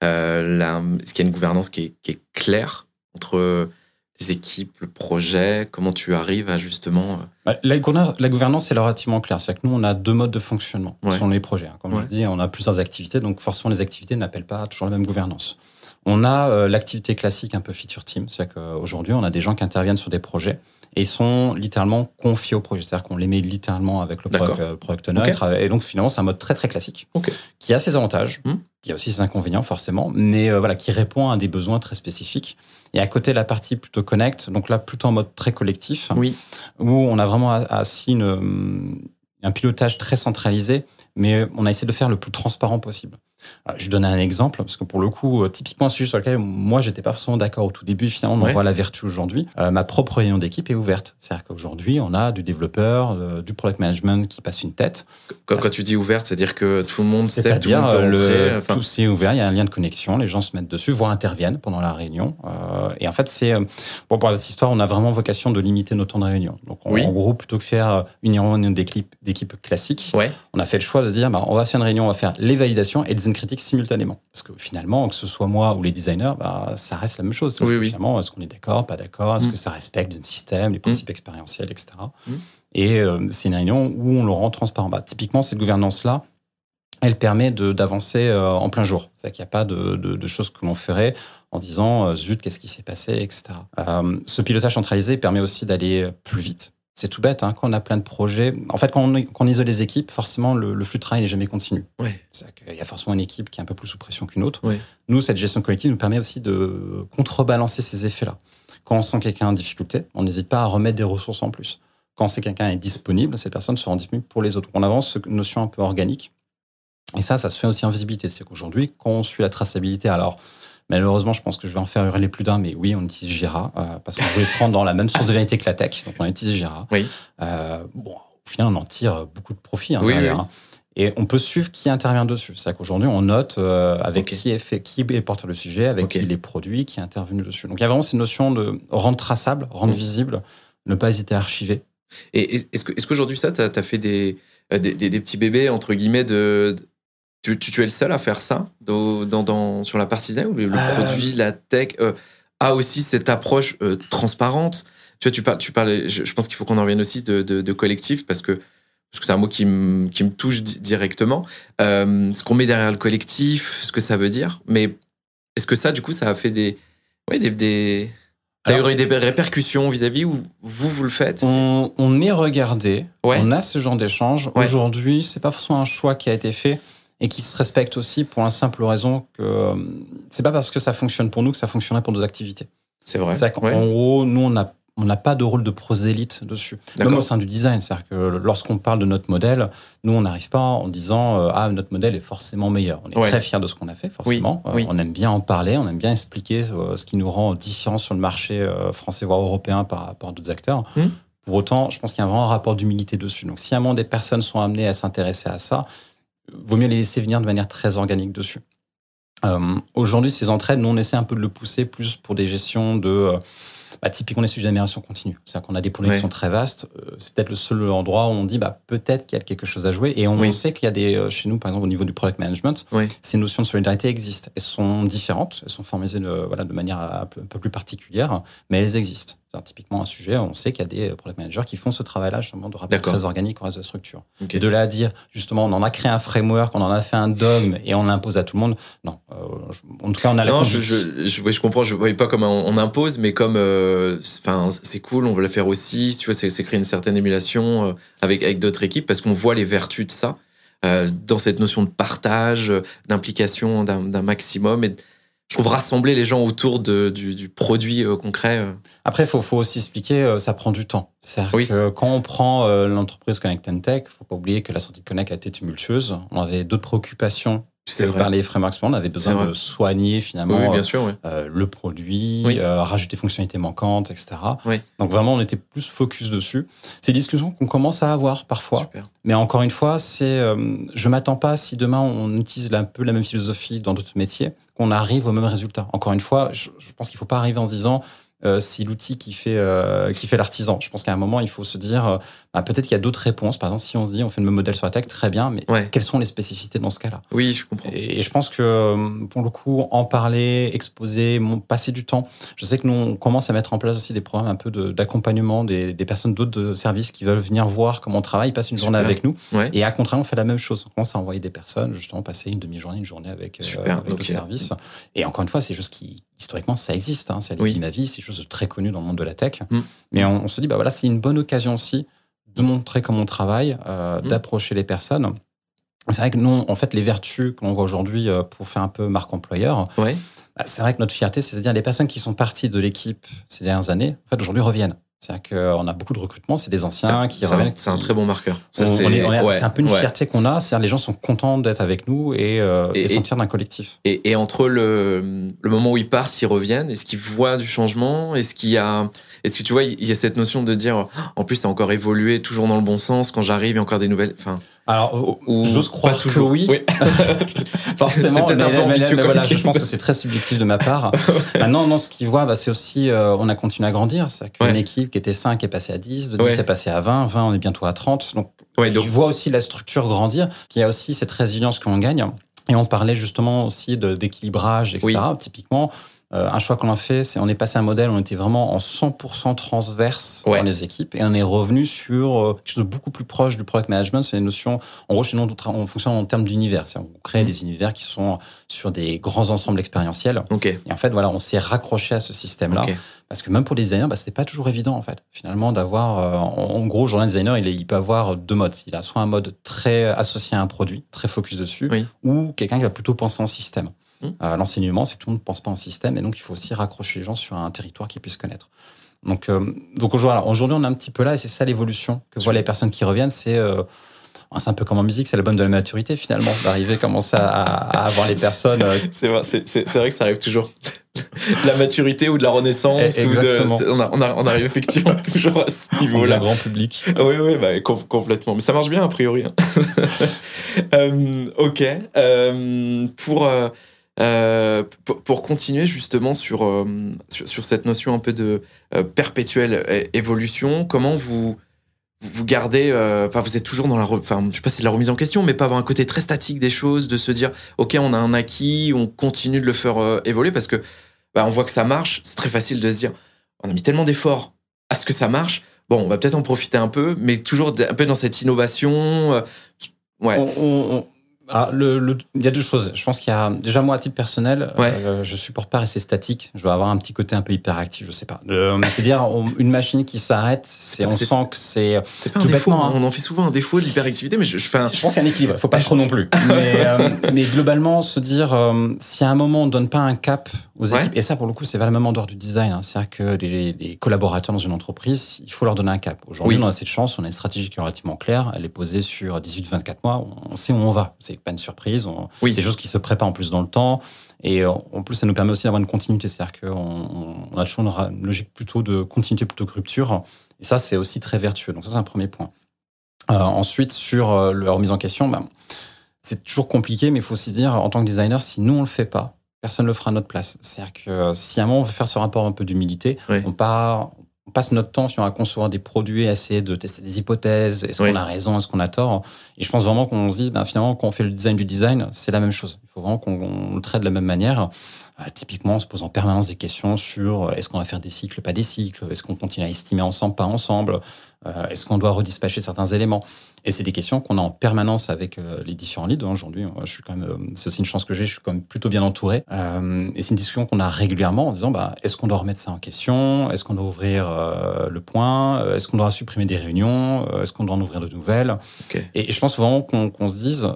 euh, est-ce qu'il y a une gouvernance qui est, claire entre les équipes, le projet? Comment tu arrives à justement... Euh, bah, la, la, gouvernance est relativement claire. C'est que nous, on a deux modes de fonctionnement ouais. sont les projets. Hein. Comme je dis, on a plusieurs activités, donc forcément, les activités n'appellent pas toujours la même gouvernance. On a euh, l'activité classique un peu feature team. C'est-à-dire qu'aujourd'hui, on a des gens qui interviennent sur des projets et sont littéralement confiés au projet. C'est-à-dire qu'on les met littéralement avec le product, owner. Et donc, finalement, c'est un mode très, très classique qui a ses avantages. Hmm. Il y a aussi ses inconvénients, forcément, mais euh, voilà, qui répond à des besoins très spécifiques. Et à côté, la partie plutôt connect, donc là, plutôt en mode très collectif, oui. où on a vraiment assis une, un pilotage très centralisé, mais on a essayé de faire le plus transparent possible. Euh, je donne un exemple, parce que pour le coup, euh, typiquement un sujet sur lequel moi, j'étais pas forcément d'accord au tout début, finalement, on en voit la vertu aujourd'hui. Euh, ma propre réunion d'équipe est ouverte. C'est-à-dire qu'aujourd'hui, on a du développeur, du product management qui passe une tête. Quand, quand tu dis ouverte, c'est-à-dire que tout le monde sait, tout le monde Tout c'est ouvert, il y a un lien de connexion, les gens se mettent dessus, voire interviennent pendant la réunion. et en fait, c'est... Bon, pour cette histoire, on a vraiment vocation de limiter nos temps de réunion. Donc, en gros, plutôt que faire une réunion d'équipe classique, on a fait le choix de dire, bah, on va faire une réunion, on va faire les validations et des critiques simultanément. Parce que finalement, que ce soit moi ou les designers, bah, ça reste la même chose. Oui, Finalement, est-ce qu'on est d'accord, pas d'accord, est-ce mm. que ça respecte le système, les principes mm. expérientiels, etc. Et mm. euh, c'est une réunion où on le rend transparent. Bah, typiquement, cette gouvernance-là, elle permet d'avancer euh, en plein jour. C'est-à-dire qu'il n'y a pas de, de, choses que l'on ferait en disant euh, zut, qu'est-ce qui s'est passé, etc. ce pilotage centralisé permet aussi d'aller plus vite c'est tout bête, hein, quand on a plein de projets. En fait, quand on, isole les équipes, forcément, le, flux de travail n'est jamais continu. Ouais. Il y a forcément une équipe qui est un peu plus sous pression qu'une autre. Nous, cette gestion collective nous permet aussi de contrebalancer ces effets-là. Quand on sent quelqu'un en difficulté, on n'hésite pas à remettre des ressources en plus. Quand sait quelqu'un est disponible, cette personne sera disponible pour les autres. On avance cette notion un peu organique. Et ça, ça se fait aussi en visibilité. C'est qu'aujourd'hui, quand on suit la traçabilité, alors Malheureusement, je pense que je vais en faire hurler plus d'un, mais oui, on utilise Jira, euh, parce qu'on voulait se rendre dans la même source de vérité que la tech, donc on utilise Jira. Oui. Euh, bon, au final, on en tire beaucoup de profit. Hein, oui, hein. Et on peut suivre qui intervient dessus. C'est-à-dire qu'aujourd'hui, on note euh, avec qui est fait, qui est porteur de sujet, avec qui les produits, qui est intervenu dessus. Donc il y a vraiment cette notion de rendre traçable, rendre visible, ne pas hésiter à archiver. Et est-ce qu'aujourd'hui, ça, tu as, fait des, des, des, petits bébés, entre guillemets, de, tu, tu, es le seul à faire ça dans, dans, sur la partie design ou le, euh. produit, la tech euh, a aussi cette approche euh, transparente? Tu vois, tu parles, tu parles je, pense qu'il faut qu'on en revienne aussi de, de, collectif parce que parce que c'est un mot qui me, qui me touche directement. ce qu'on met derrière le collectif, ce que ça veut dire. Mais est-ce que ça, du coup, ça a fait des. Ouais, des, des... Ça a eu des répercussions vis-à-vis où vous, vous le faites? On, on, est regardé, on a ce genre d'échange. Aujourd'hui, c'est pas forcément un choix qui a été fait et qui se respectent aussi pour la simple raison que euh, c'est pas parce que ça fonctionne pour nous que ça fonctionnerait pour nos activités. C'est vrai. C'est qu'en gros, nous, on n'a on n'a pas de rôle de prosélite dessus. Même au sein du design, c'est-à-dire que lorsqu'on parle de notre modèle, nous, on n'arrive pas en disant euh, ah notre modèle est forcément meilleur. On est très fiers de ce qu'on a fait, forcément. Euh, on aime bien en parler, on aime bien expliquer ce qui nous rend différents sur le marché français voire européen par rapport à d'autres acteurs. Hmm. Pour autant, je pense qu'il y a vraiment un rapport d'humilité dessus. Donc, si un moment des personnes sont amenées à s'intéresser à ça, vaut mieux les laisser venir de manière très organique dessus. Euh, aujourd'hui, ces entraides, nous, on essaie un peu de le pousser plus pour des gestions de, euh, bah, Typiquement, les sujets d'amélioration continue. C'est-à-dire qu'on a des projets qui sont très vastes. Euh, c'est peut-être le seul endroit où on dit bah, peut-être qu'il y a quelque chose à jouer. Et on sait qu'il y a des, euh, chez nous, par exemple, au niveau du product management, ces notions de solidarité existent. Elles sont différentes, elles sont formalisées de, voilà, de manière un peu, un peu plus particulière, mais elles existent typiquement un sujet, on sait qu'il y a des product managers qui font ce travail-là, justement, de rappel très organique au reste de la structure. Et de là à dire, justement, on en a créé un framework, on en a fait un dogme et on l'impose à tout le monde, non. Euh, en tout cas, on a la Non, je, je, je, je, comprends, je ne voyais pas comme on, impose, mais comme, euh, c'est cool, on veut le faire aussi, tu vois, c'est créer une certaine émulation euh, avec, avec d'autres équipes parce qu'on voit les vertus de ça. dans cette notion de partage, d'implication d'un maximum et je trouve rassembler les gens autour de, du, du, produit euh, concret. Euh. Après, il faut, faut, aussi expliquer, euh, ça prend du temps. cest que quand on prend l'entreprise Connect Tech, faut pas oublier que la sortie de Connect a été tumultueuse. On avait d'autres préoccupations c'est par les frameworks, on avait besoin de soigner finalement bien sûr, le produit, rajouter fonctionnalités manquantes, etc. Donc vraiment, on était plus focus dessus. C'est des discussions qu'on commence à avoir parfois. Mais encore une fois, c'est, je m'attends pas si demain on utilise un peu la même philosophie dans d'autres métiers qu'on arrive au même résultat. Encore une fois, je, pense qu'il ne faut pas arriver en se disant euh, c'est l'outil qui fait euh, qui fait l'artisan. Je pense qu'à un moment, il faut se dire euh, bah, peut-être qu'il y a d'autres réponses. Par exemple, si on se dit on fait le même modèle sur la tech, très bien, mais quelles sont les spécificités dans ce cas-là? Oui, je comprends. Et, je pense que pour le coup, en parler, exposer, passer du temps. Je sais que nous on commence à mettre en place aussi des programmes un peu d'accompagnement des, des, personnes d'autres services qui veulent venir voir comment on travaille, passer une journée avec nous. Et à contraire, on fait la même chose. On commence à envoyer des personnes justement passer une demi-journée, une journée avec, avec le service. Et encore une fois, c'est juste qui historiquement ça existe. Hein, c'est oui. ma vie, c'est chose très connu dans le monde de la tech. Mm. Mais on, se dit, bah voilà, c'est une bonne occasion aussi de montrer comment on travaille, euh, mm. d'approcher les personnes. C'est vrai que nous, en fait, les vertus qu'on voit aujourd'hui euh, pour faire un peu marque employeur, bah, c'est vrai que notre fierté, c'est de dire les personnes qui sont parties de l'équipe ces dernières années, en fait, aujourd'hui reviennent. C'est-à-dire qu'on a beaucoup de recrutements, c'est des anciens qui reviennent. C'est un très bon marqueur. C'est un peu une fierté qu'on a. C'est-à-dire les gens sont contents d'être avec nous et, euh, et, sentir d'un collectif. Et, et, entre le, le moment où ils partent, s'ils reviennent, est-ce qu'ils voient du changement? Est-ce qu'il y a est-ce que tu vois, il y a cette notion de dire, en plus, ça a encore évolué, toujours dans le bon sens. Quand j'arrive, il y a encore des nouvelles. Enfin, alors, j'ose croire toujours. oui. oui. [LAUGHS] Forcément, mais, mais, voilà, je pense que c'est très subjectif de ma part. [LAUGHS] Maintenant, non, ce qu'ils voient, bah, c'est aussi, euh, on a continué à grandir. C'est qu'une équipe qui était 5 est passée à 10, de 10 est passée à 20, 20, on est bientôt à 30. Donc, ouais, donc... vois aussi la structure grandir, qu'il y a aussi cette résilience qu'on gagne. Et on parlait justement aussi d'équilibrage, etc. Typiquement, euh, un choix qu'on a fait, c'est on est passé à un modèle, on était vraiment en 100% transverse dans les équipes et on est revenu sur euh, quelque chose de beaucoup plus proche du product management. C'est une notion, en gros, chez nous, on fonctionne en termes d'univers. On crée mmh. des univers qui sont sur des grands ensembles expérientiels. Et en fait, voilà, on s'est raccroché à ce système-là. Parce que même pour les designers, bah, c'était pas toujours évident, en fait, finalement, d'avoir, euh, en, gros, journal designer, il, il, peut avoir deux modes. Il a soit un mode très associé à un produit, très focus dessus, ou quelqu'un qui va plutôt penser en système. Euh, l'enseignement, c'est que tout le monde ne pense pas en système, et donc il faut aussi raccrocher les gens sur un territoire qu'ils puissent connaître. Donc, euh, donc aujourd'hui, on est un petit peu là, et c'est ça l'évolution que voient les personnes qui reviennent. C'est euh, c'est un peu comme en musique, c'est l'album de la maturité finalement, d'arriver commencer à, à, avoir les personnes. [LAUGHS] C'est vrai, que ça arrive toujours. [LAUGHS] la maturité ou de la renaissance. Exactement. on, on, arrive effectivement [LAUGHS] toujours à ce niveau-là. Grand public. Oui, oui, bah, complètement. Mais ça marche bien a priori. Hein. ok. pour euh, pour continuer justement sur, euh, sur, cette notion un peu de euh, perpétuelle évolution, comment vous, vous gardez, enfin vous êtes toujours dans la, enfin je sais pas c'est la remise en question, mais pas avoir un côté très statique des choses, de se dire ok on a un acquis, on continue de le faire évoluer parce que bah, on voit que ça marche, c'est très facile de se dire on a mis tellement d'efforts à ce que ça marche, bon on va peut-être en profiter un peu, mais toujours un peu dans cette innovation. ouais. Ah, le, il y a deux choses. Je pense qu'il y a déjà moi à titre personnel, euh, je supporte pas rester statique. Je dois avoir un petit côté un peu hyperactif, je sais pas. C'est-à-dire une machine qui s'arrête, on sent que c'est c'est pas un défaut. Hein. On en fait souvent un défaut de l'hyperactivité, mais je, je, fais je pense qu'il y a un équilibre. Faut pas trop non plus. Mais, euh, [LAUGHS] mais globalement, se dire euh, si à un moment on donne pas un cap aux équipes, et ça pour le coup c'est vraiment en dehors du design. Hein. C'est-à-dire que les, les, collaborateurs dans une entreprise, il faut leur donner un cap. Aujourd'hui, on a cette chance, on a une stratégie qui est relativement claire. Elle est posée sur 18-24 mois. On sait où on va. C'est pas une surprise. oui. C'est des choses qui se préparent en plus dans le temps. Et euh, en plus, ça nous permet aussi d'avoir une continuité. C'est-à-dire qu'on on a toujours une logique plutôt de continuité plutôt que rupture. Et ça, c'est aussi très vertueux. Donc ça, c'est un premier point. Euh, ensuite, sur euh, la remise en question, ben, c'est toujours compliqué, mais il faut aussi dire, en tant que designer, si nous, on le fait pas, personne ne le fera à notre place. C'est-à-dire que si à un moment on veut faire ce rapport un peu d'humilité, on part, on passe notre temps à concevoir des produits, à essayer de tester des hypothèses. Est-ce qu'on a raison, est-ce qu'on a tort? Et je pense vraiment qu'on se dit, ben, finalement, quand on fait le design du design, c'est la même chose. Il faut vraiment qu'on le traite de la même manière. Euh, typiquement, on se pose en permanence des questions sur euh, est-ce qu'on va faire des cycles, pas des cycles, est-ce qu'on continue à estimer ensemble, pas ensemble, euh, est-ce qu'on doit redispatcher certains éléments? Et c'est des questions qu'on a en permanence avec les différents leads. Aujourd'hui, je suis quand même, c'est aussi une chance que j'ai, je suis quand même plutôt bien entouré. et c'est une discussion qu'on a régulièrement en disant, bah, est-ce qu'on doit remettre ça en question? Est-ce qu'on doit ouvrir le point? Est-ce qu'on doit supprimer des réunions? Est-ce qu'on doit en ouvrir de nouvelles? Et, je pense vraiment qu'on se dise,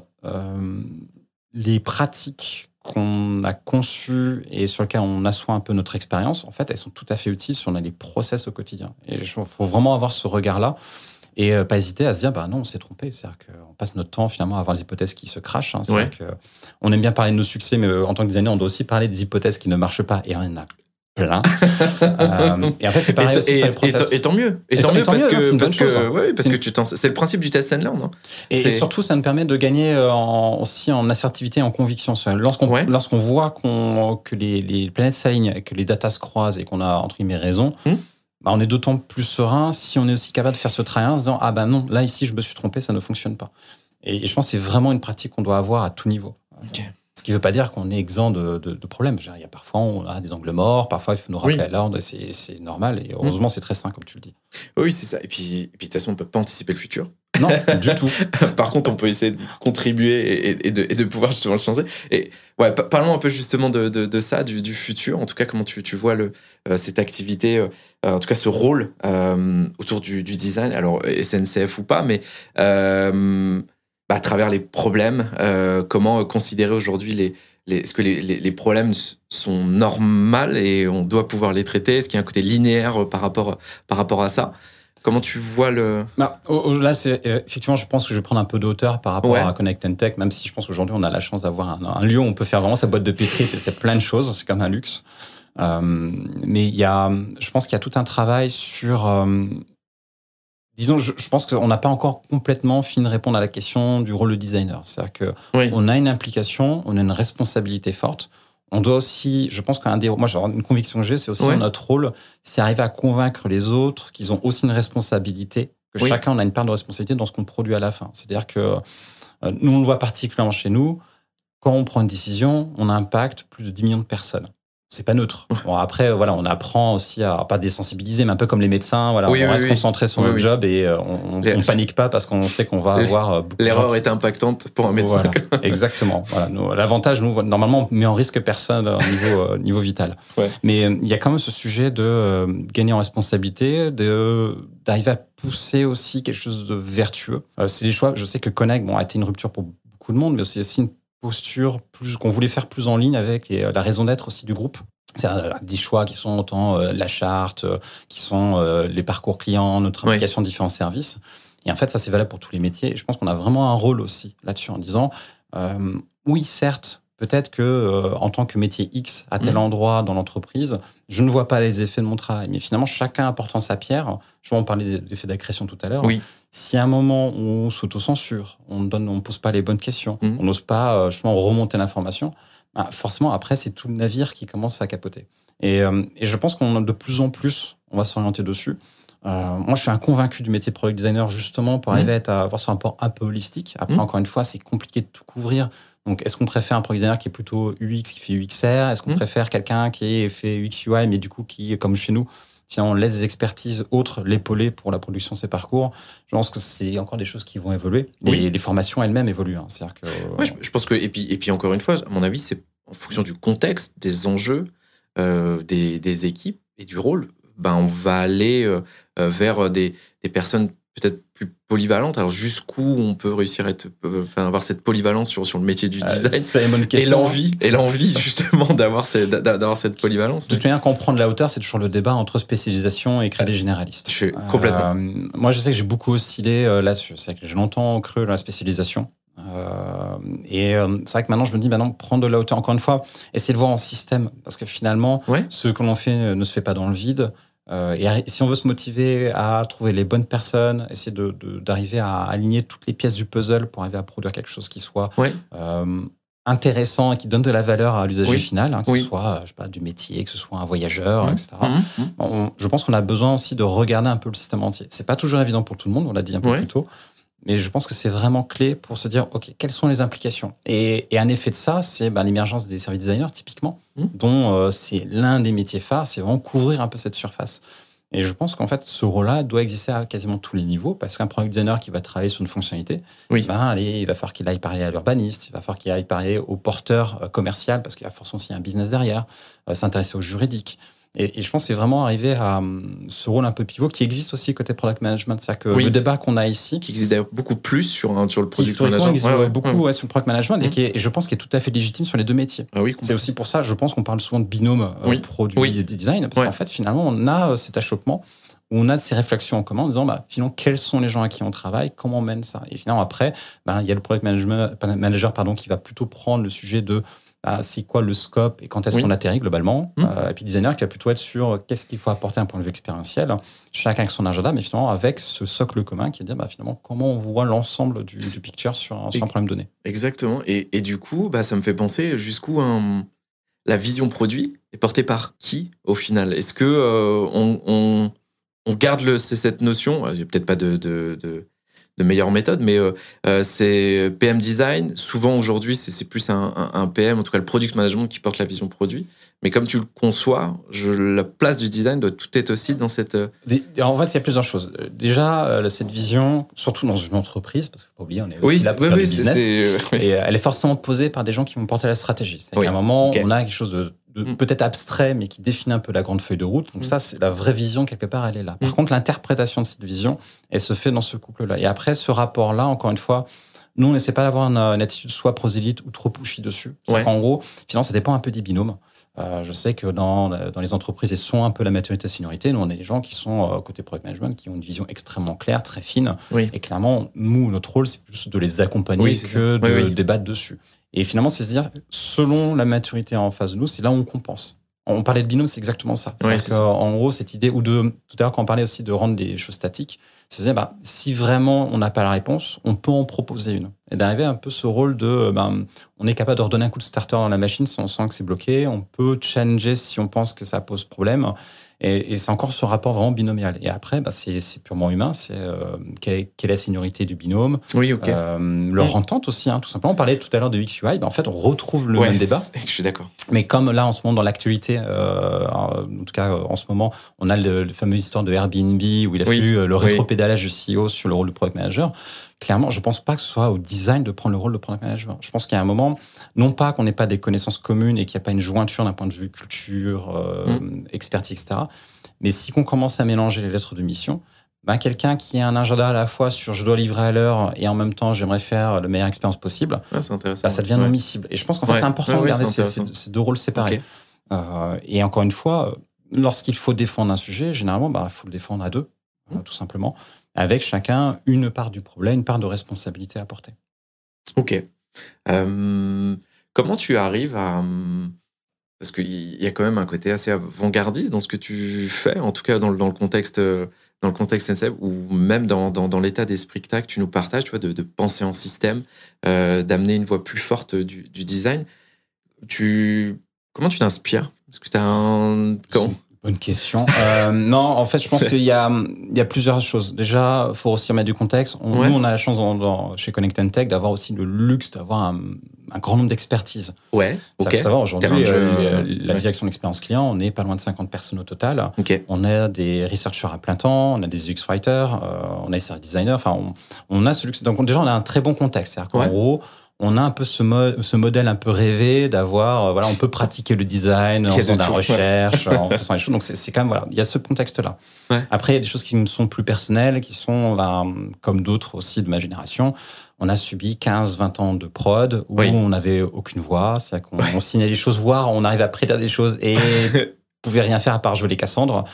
les pratiques qu'on a conçues et sur lesquelles on assoit un peu notre expérience, en fait, elles sont tout à fait utiles si on a les process au quotidien. Et il faut vraiment avoir ce regard-là et euh, pas hésiter à se dire, bah non, on s'est trompé. C'est-à-dire qu'on passe notre temps finalement à avoir des hypothèses qui se crachent. Hein. C'est on aime bien parler de nos succès, mais euh, en tant que designer, on doit aussi parler des hypothèses qui ne marchent pas. Et on en a [LAUGHS] euh, et en fait, c'est pareil et, aussi sur les process. Et, tant mieux. Et, tant, mieux parce que, parce que, ouais, parce que tu c'est le principe du test and learn. Hein. Et, surtout, ça nous permet de gagner en, aussi en assertivité et en conviction. Lorsqu'on lorsqu'on voit qu'on que les, les planètes s'alignent, que les datas se croisent et qu'on a entre guillemets raison, hmm. Bah, on est d'autant plus serein si on est aussi capable de faire ce travail en se disant ah ben non, là ici je me suis trompé, ça ne fonctionne pas. Et, je pense que c'est vraiment une pratique qu'on doit avoir à tout niveau. Ce qui ne veut pas dire qu'on est exempt de, de, problèmes. Il y a parfois on a des angles morts, parfois il faut nous rappeler à l'ordre, c'est normal. Et heureusement, c'est très sain, comme tu le dis. Oui, c'est ça. Et puis, et puis de toute façon, on ne peut pas anticiper le futur. Non, du tout. [LAUGHS] Par contre, on peut essayer de contribuer et, de, et, de, pouvoir justement le changer. Et ouais, parlons un peu justement de, de ça, du, du, futur. En tout cas, comment tu, tu vois le, euh, cette activité, euh, en tout cas ce rôle euh, autour du, du, design, alors SNCF ou pas, mais bah, à travers les problèmes, euh, comment considérer aujourd'hui les, les, est-ce que les, les, problèmes sont normaux et on doit pouvoir les traiter? Est-ce qu'il y a un côté linéaire par rapport, par rapport à ça? Comment tu vois le... Bah, là, c'est, effectivement, je pense que je vais prendre un peu d'auteur par rapport à Connect and Tech, même si je pense qu'aujourd'hui, on a la chance d'avoir un, lieu où on peut faire vraiment sa boîte de pétri et c'est plein de choses, c'est comme un luxe. Euh, mais il y a, je pense qu'il y a tout un travail sur... Euh, disons, je, pense qu'on n'a pas encore complètement fini de répondre à la question du rôle de designer. C'est-à-dire que on a une implication, on a une responsabilité forte. On doit aussi, je pense qu'un des, moi, genre, une conviction que j'ai, c'est aussi notre rôle, c'est arriver à convaincre les autres qu'ils ont aussi une responsabilité, que chacun on a une part de responsabilité dans ce qu'on produit à la fin. C'est-à-dire que euh, nous, on le voit particulièrement chez nous, quand on prend une décision, on impacte plus de 10 millions de personnes c'est pas neutre. Bon, après, voilà, on apprend aussi à pas désensibiliser, mais un peu comme les médecins, voilà, on reste se concentré sur notre job et euh, on, on, panique pas parce qu'on sait qu'on va avoir euh, L'erreur est impactante pour un médecin. exactement. Voilà, l'avantage, nous, normalement, on met en risque personne au niveau, euh, niveau vital. Mais il y a quand même ce sujet de gagner en responsabilité, de d'arriver à pousser aussi quelque chose de vertueux. c'est des choix. Je sais que Connect, bon, a été une rupture pour beaucoup de monde, mais aussi une posture plus qu'on voulait faire plus en ligne avec euh, la raison d'être aussi du groupe. C'est des choix qui sont autant euh, la charte, euh, qui sont les parcours clients, notre application de différents services. Et en fait, ça c'est valable pour tous les métiers. Et je pense qu'on a vraiment un rôle aussi là-dessus en disant oui, certes, peut-être que en tant que métier X à tel mmh. endroit dans l'entreprise, je ne vois pas les effets de mon travail. Mais finalement, chacun apportant sa pierre. Je vais en parler des effets d'agression tout à l'heure. Oui. Si à un moment on s'auto-censure, on ne on pose pas les bonnes questions, mmh. on n'ose pas euh, justement remonter l'information, bah, forcément après c'est tout le navire qui commence à capoter. Et, euh, et je pense qu'on de plus en plus, on va s'orienter dessus. Euh, moi, je suis un convaincu du métier de product designer justement pour mmh. arriver à avoir ce rapport un peu holistique. Après, mmh. encore une fois, c'est compliqué de tout couvrir. Donc, est-ce qu'on préfère un designer qui est plutôt UX, qui fait UXR Est-ce qu'on préfère quelqu'un qui fait UX UI, mais du coup qui, comme chez nous, finalement, on laisse des expertises autres l'épauler pour la production de ces parcours? Je pense que c'est encore des choses qui vont évoluer. Et les formations elles-mêmes évoluent. Hein. C'est-à-dire que, je, pense que, et puis, et puis encore une fois, à mon avis, c'est en fonction du contexte, des enjeux, euh, des, des, équipes et du rôle, ben, on va aller euh, euh, vers des, des personnes peut-être plus polyvalente. Alors jusqu'où on peut réussir à être, euh, enfin, avoir cette polyvalence sur, sur le métier du euh, design Et l'envie, et l'envie [LAUGHS] justement d'avoir cette, d'avoir cette polyvalence. De toute manière, quand on prend de la hauteur, c'est toujours le débat entre spécialisation et créer généraliste. Je suis complètement. Euh, moi, je sais que j'ai beaucoup oscillé là-dessus. C'est que j'ai longtemps cru la spécialisation. et c'est vrai que maintenant, je me dis, maintenant, prendre de la hauteur, encore une fois, essayer de voir en système. Parce que finalement, ce que l'on fait ne se fait pas dans le vide. Euh, et si on veut se motiver à trouver les bonnes personnes, essayer d'arriver de, à aligner toutes les pièces du puzzle pour arriver à produire quelque chose qui soit euh, intéressant et qui donne de la valeur à l'usager final, hein, que ce soit je sais pas, du métier, que ce soit un voyageur, mmh. etc. Mmh. Mmh. je pense qu'on a besoin aussi de regarder un peu le système entier. C'est pas toujours évident pour tout le monde, on l'a dit un peu plus tôt, mais je pense que c'est vraiment clé pour se dire, OK, quelles sont les implications? Et, un effet de ça, c'est ben, l'émergence des services designers, typiquement, dont euh, c'est l'un des métiers phares, c'est vraiment couvrir un peu cette surface. Et je pense qu'en fait, ce rôle-là doit exister à quasiment tous les niveaux, parce qu'un product designer qui va travailler sur une fonctionnalité, oui. ben, allez, il va falloir qu'il aille parler à l'urbaniste, il va falloir qu'il aille parler au porteur euh, commercial, parce qu'il y a forcément aussi un business derrière, euh, s'intéresser au juridique. Et, je pense que c'est vraiment arrivé à hum, ce rôle un peu pivot qui existe aussi côté product management. C'est-à-dire que le débat qu'on a ici. Qui existe d'ailleurs beaucoup plus sur, sur le product management. existe beaucoup sur le product management et, qui est, je pense qu'il est tout à fait légitime sur les deux métiers. Ah oui, c'est aussi pour ça, je pense qu'on parle souvent de binôme euh, produit et design, parce qu'en fait, finalement, on a cet achoppement où on a ces réflexions en commun en disant bah, finalement quels sont les gens à qui on travaille, comment on mène ça. Et finalement après, bah, il y a le product manager pardon, qui va plutôt prendre le sujet de c'est quoi le scope et quand est-ce qu'on atterrit globalement. Mmh. Euh, et puis designer qui va plutôt être sur qu'est-ce qu'il faut apporter un point de vue expérientiel, chacun avec son agenda, mais finalement avec ce socle commun qui est de dire bah, finalement comment on voit l'ensemble du, picture sur un, sur un, problème donné. Exactement. Et, et du coup, bah, ça me fait penser jusqu'où la vision produit est portée par qui au final? Est-ce que euh, on on garde le, cette notion, il n'y a peut-être pas de, de, de, meilleure méthode, mais euh, euh, c'est PM design. Souvent aujourd'hui, c'est plus un, PM, en tout cas le product management qui porte la vision produit. Mais comme tu le conçois, je, la place du design doit tout être aussi dans cette. Euh, en fait, il y a plusieurs choses. Déjà, cette vision, surtout dans une entreprise, parce qu'il faut oublier, on est aussi là pour faire du business, et elle est forcément posée par des gens qui vont porter la stratégie. C'est à un moment, on a quelque chose de Mm. peut-être abstrait, mais qui définit un peu la grande feuille de route. Donc mm. ça, c'est la vraie vision, quelque part, elle est là. Par mm. contre, l'interprétation de cette vision, elle se fait dans ce couple-là. Et après, ce rapport-là, encore une fois, nous, on n'essaie pas d'avoir une, attitude soit prosélyte ou trop pushy dessus. Ouais. En gros, finalement, ça dépend un peu des binômes. Euh, je sais que dans, dans les entreprises, elles sont un peu la maturité et seniorité. Nous, on est des gens qui sont, euh, côté product management, qui ont une vision extrêmement claire, très fine. Et clairement, nous, notre rôle, c'est plus de les accompagner que de débattre dessus. Et finalement, c'est se dire, selon la maturité en face de nous, c'est là où on compense. On parlait de binôme, c'est exactement ça. en gros, cette idée, ou de, tout à l'heure, quand on parlait aussi de rendre des choses statiques, c'est dire, bah, si vraiment on n'a pas la réponse, on peut en proposer une. Et d'arriver un peu ce rôle de, ben, on est capable de redonner un coup de starter dans la machine si on sent que c'est bloqué, on peut changer si on pense que ça pose problème. Et, c'est encore ce rapport vraiment binomial. Et après, bah, c'est purement humain. C'est euh, quelle, est la seniorité du binôme. Oui, ok. Euh, leur entente aussi, hein, tout simplement. On parlait tout à l'heure de XUI. Bah, en fait, on retrouve le même débat. Je suis d'accord. Mais comme là, en ce moment, dans l'actualité, euh, en tout cas, en ce moment, on a le, le fameux histoire de Airbnb où il a fallu le rétropédalage du CEO sur le rôle du product manager clairement, je pense pas que ce soit au design de prendre le rôle de product manager. Je pense qu'il y a un moment, non pas qu'on n'ait pas des connaissances communes et qu'il n'y a pas une jointure d'un point de vue culture, euh, mm. expertise, etc. Mais si on commence à mélanger les lettres de mission, ben quelqu'un qui a un agenda à la fois sur je dois livrer à l'heure et en même temps j'aimerais faire la meilleure expérience possible, ben, ça devient non miscible. Et je pense qu'en fait c'est important de garder ces, deux rôles séparés. Euh, et encore une fois, lorsqu'il faut défendre un sujet, généralement, il bah, faut le défendre à deux, mm. tout simplement avec chacun une part du problème, une part de responsabilité à porter. Ok. Euh, comment tu arrives à... Parce qu'il y a quand même un côté assez avant-gardiste dans ce que tu fais, en tout cas dans le, dans le contexte dans le contexte NCF, ou même dans, dans, l'état d'esprit que tu nous partages, tu vois, de, penser en système, euh, d'amener une voix plus forte du, design. Tu, comment tu t'inspires? Est-ce que tu as un... Quand Bonne question. Euh, [LAUGHS] non, en fait, je pense qu'il y a, il y a plusieurs choses. Déjà, faut aussi remettre du contexte. Nous, on a la chance dans, chez Connect Tech d'avoir aussi le luxe d'avoir un, un, grand nombre d'expertises. Ouais. Ça faut savoir aujourd'hui, euh, la direction d'expérience client, on est pas loin de 50 personnes au total. Okay. On a des researchers à plein temps, on a des UX writers, euh, on a des service designers. Enfin, on, on, a ce luxe. Donc déjà, on a un très bon contexte. C'est-à-dire qu'en gros, on a un peu ce, ce modèle un peu rêvé d'avoir, euh, voilà, on peut pratiquer le design en faisant de la recherche, [LAUGHS] en faisant les choses. Donc c'est quand même voilà, il y a ce contexte-là. Après, il y a des choses qui me sont plus personnelles, qui sont ben, comme d'autres aussi de ma génération. On a subi 15-20 ans de prod où on n'avait aucune voix, c'est-à-dire qu'on signait les choses, voire on arrive à prédire des choses et [LAUGHS] pouvait rien faire à part jouer les Cassandres.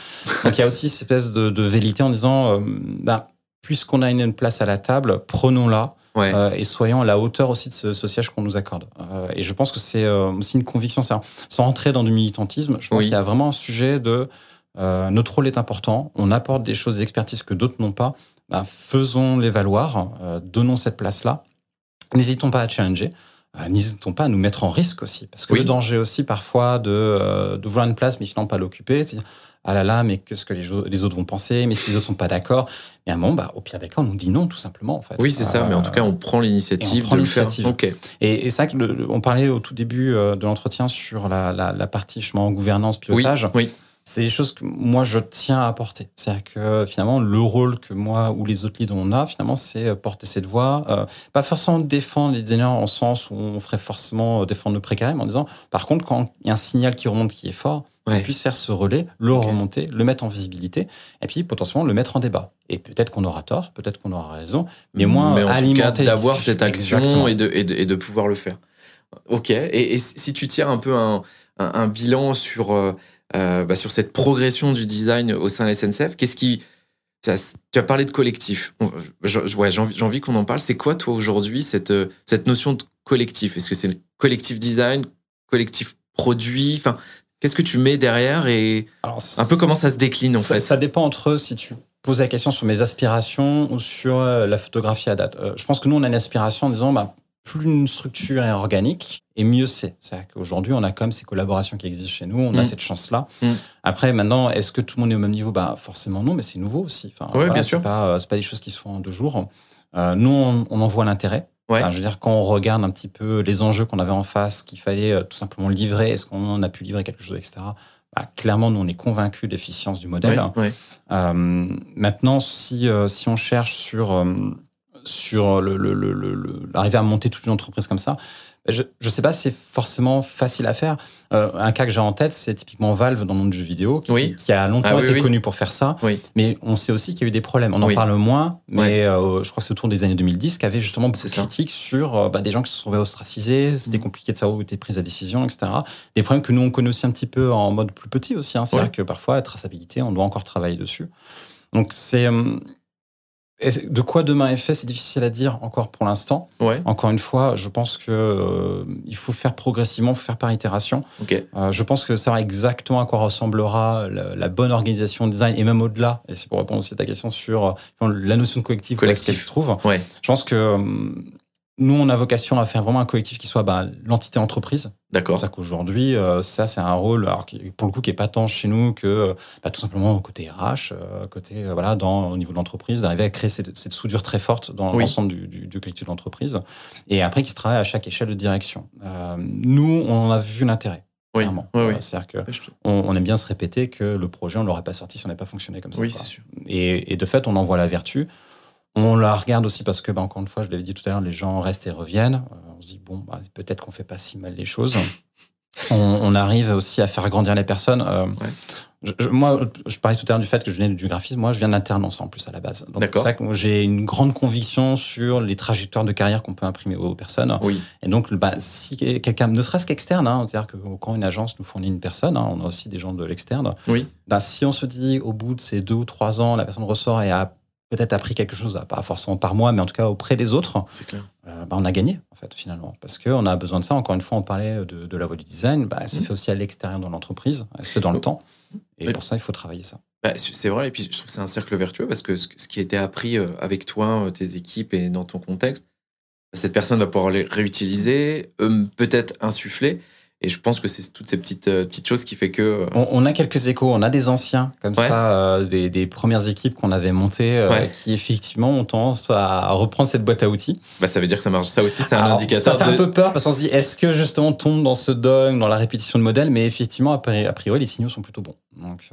Donc il y a aussi cette espèce de, de vérité en disant, euh, ben, puisqu'on a une place à la table, prenons-la euh, et soyons à la hauteur aussi de ce, siège qu'on nous accorde. Euh, et je pense que c'est euh, aussi une conviction, sans rentrer dans du militantisme, je pense qu'il y a vraiment un sujet de notre rôle est important, on apporte des choses d'expertise que d'autres n'ont pas, ben, faisons-les valoir, donnons cette place-là, n'hésitons pas à challenger. n'hésitons pas à nous mettre en risque aussi. Parce que le danger aussi, parfois, de, de vouloir une place, mais finalement pas l'occuper, ah là là, mais qu'est-ce que les, les, autres vont penser, mais si les autres sont pas d'accord, et à un moment, bah, au pire des cas, on nous dit non, tout simplement. En fait. Oui, c'est ça, mais en tout cas, on prend l'initiative de le faire. Et, et ça, on parlait au tout début de l'entretien sur la, la, la partie chemin gouvernance, pilotage. Oui, oui c'est des choses que moi je tiens à apporter. C'est-à-dire que finalement le rôle que moi ou les autres leaders on a, finalement, c'est euh, porter cette voix, euh, pas forcément défendre les designers en sens où on ferait forcément euh, défendre le précaire, mais en disant par contre quand il y a un signal qui remonte qui est fort, on puisse faire ce relais, le remonter, le mettre en visibilité, et puis potentiellement le mettre en débat. Et peut-être qu'on aura tort, peut-être qu'on aura raison, mais moins mais en alimenter d'avoir cette action et de, et de, pouvoir le faire. Ok. Et, si tu tires un peu un, un, bilan sur euh, bah, sur cette progression du design au sein de la SNCF. Qu'est-ce qui. Tu as parlé de collectif. J'ai envie, qu'on en parle. C'est quoi, toi, aujourd'hui, cette, euh, cette notion de collectif? Est-ce que c'est le collectif design, collectif produit? Enfin, Qu'est-ce que tu mets derrière et un peu comment ça se décline, en ça, fait Ça dépend entre eux si tu poses la question sur mes aspirations ou sur euh, la photographie à date. je pense que nous, on a une aspiration en disant bah, plus une structure est organique, et mieux c'est. C'est-à-dire qu'aujourd'hui, on a quand même ces collaborations qui existent chez nous, on a mm. cette chance-là. Mm. Après, maintenant, est-ce que tout le monde est au même niveau? Bah, Forcément non, mais c'est nouveau aussi. Enfin, oui, bien sûr. Pas, pas des choses qui se font en deux jours. Euh, nous, on, on, en voit l'intérêt. Je veux dire, quand on regarde un petit peu les enjeux qu'on avait en face, qu'il fallait euh, tout simplement livrer, est-ce qu'on a pu livrer quelque chose, etc. Bah, clairement, nous, on est convaincus de l'efficience du modèle. Euh, maintenant, si, euh, si on cherche sur sur le, le, le, arriver à monter toute une entreprise comme ça. Je ne sais pas si c'est forcément facile à faire. Euh, un cas que j'ai en tête, c'est typiquement Valve dans le monde du jeu vidéo, qui, qui a longtemps ah été connu pour faire ça. Mais on sait aussi qu'il y a eu des problèmes. On en parle moins, mais euh, je crois que c'est autour des années 2010 qu'il y avait justement beaucoup de critiques sur euh, bah, des gens qui se trouvaient ostracisés, c'était mm. compliqué de savoir où était prise la décision, etc. Des problèmes que nous, on connaît aussi un petit peu en mode plus petit aussi. Hein. C'est-à-dire que parfois, la traçabilité, on doit encore travailler dessus. Donc c'est de quoi demain est fait, c'est difficile à dire encore pour l'instant. Encore une fois, je pense que euh, il faut faire progressivement, faire par itération. Euh, je pense que savoir exactement à quoi ressemblera la, bonne organisation de design et même au-delà. Et c'est pour répondre aussi à ta question sur euh, la notion de collectif, collectif. qu'elle se trouve. Je pense que nous, on a vocation à faire vraiment un collectif qui soit bah, l'entité entreprise. D'accord. C'est ça qu'aujourd'hui, euh, ça, c'est un rôle, alors, pour le coup, qui est pas tant chez nous que bah, tout simplement côté RH, euh, côté, euh, voilà, dans, au niveau de l'entreprise, d'arriver à créer cette, cette, soudure très forte dans l'ensemble du, du, du, collectif d'entreprise. Et après, qui se travaille à chaque échelle de direction. nous, on a vu l'intérêt. Oui, clairement. C'est-à-dire que on, aime bien se répéter que le projet, on l'aurait pas sorti si on n'avait pas fonctionné comme ça. Oui, c'est sûr. Et, et, de fait, on en voit la vertu. On la regarde aussi parce que, bah, encore une fois, je l'avais dit tout à l'heure, les gens restent et reviennent. Euh, on se dit, bon, bah, peut-être qu'on fait pas si mal les choses. [LAUGHS] on, arrive aussi à faire grandir les personnes. Euh, moi, je parlais tout à l'heure du fait que je venais du graphisme. Moi, je viens d'alternance en plus à la base. Donc, c'est ça que j'ai une grande conviction sur les trajectoires de carrière qu'on peut imprimer aux personnes. Oui. Et donc, bah, si quelqu'un, ne serait-ce qu'externe, hein, c'est-à-dire que quand une agence nous fournit une personne, hein, on a aussi des gens de l'externe. Oui. Bah, si on se dit au bout de ces deux ou trois ans, la personne ressort et a peut-être appris quelque chose, pas forcément par moi, mais en tout cas auprès des autres, clair. Euh, bah, on a gagné, en fait, finalement. Parce qu'on a besoin de ça. Encore une fois, on parlait de, la voie du design. Bah, elle se mmh. fait aussi à l'extérieur de l'entreprise, elle se fait dans le temps? Et pour ça, il faut travailler ça. Bah, c'est vrai. Et puis, je trouve que c'est un cercle vertueux parce que ce, qui a été appris euh, avec toi, euh, tes équipes et dans ton contexte, cette personne va pouvoir les réutiliser, peut-être insuffler. Et je pense que c'est toutes ces petites, euh, petites choses qui fait que. Euh, on, a quelques échos, on a des anciens comme ça, euh, des, des, premières équipes qu'on avait montées, qui effectivement ont tendance à reprendre cette boîte à outils. Bah, ça veut dire que ça marche. Ça aussi, c'est un indicateur. Ça fait un peu peur parce qu'on se dit, est-ce que justement on tombe dans ce dogme, dans la répétition de modèles? Mais effectivement, a priori, les signaux sont plutôt bons. Donc,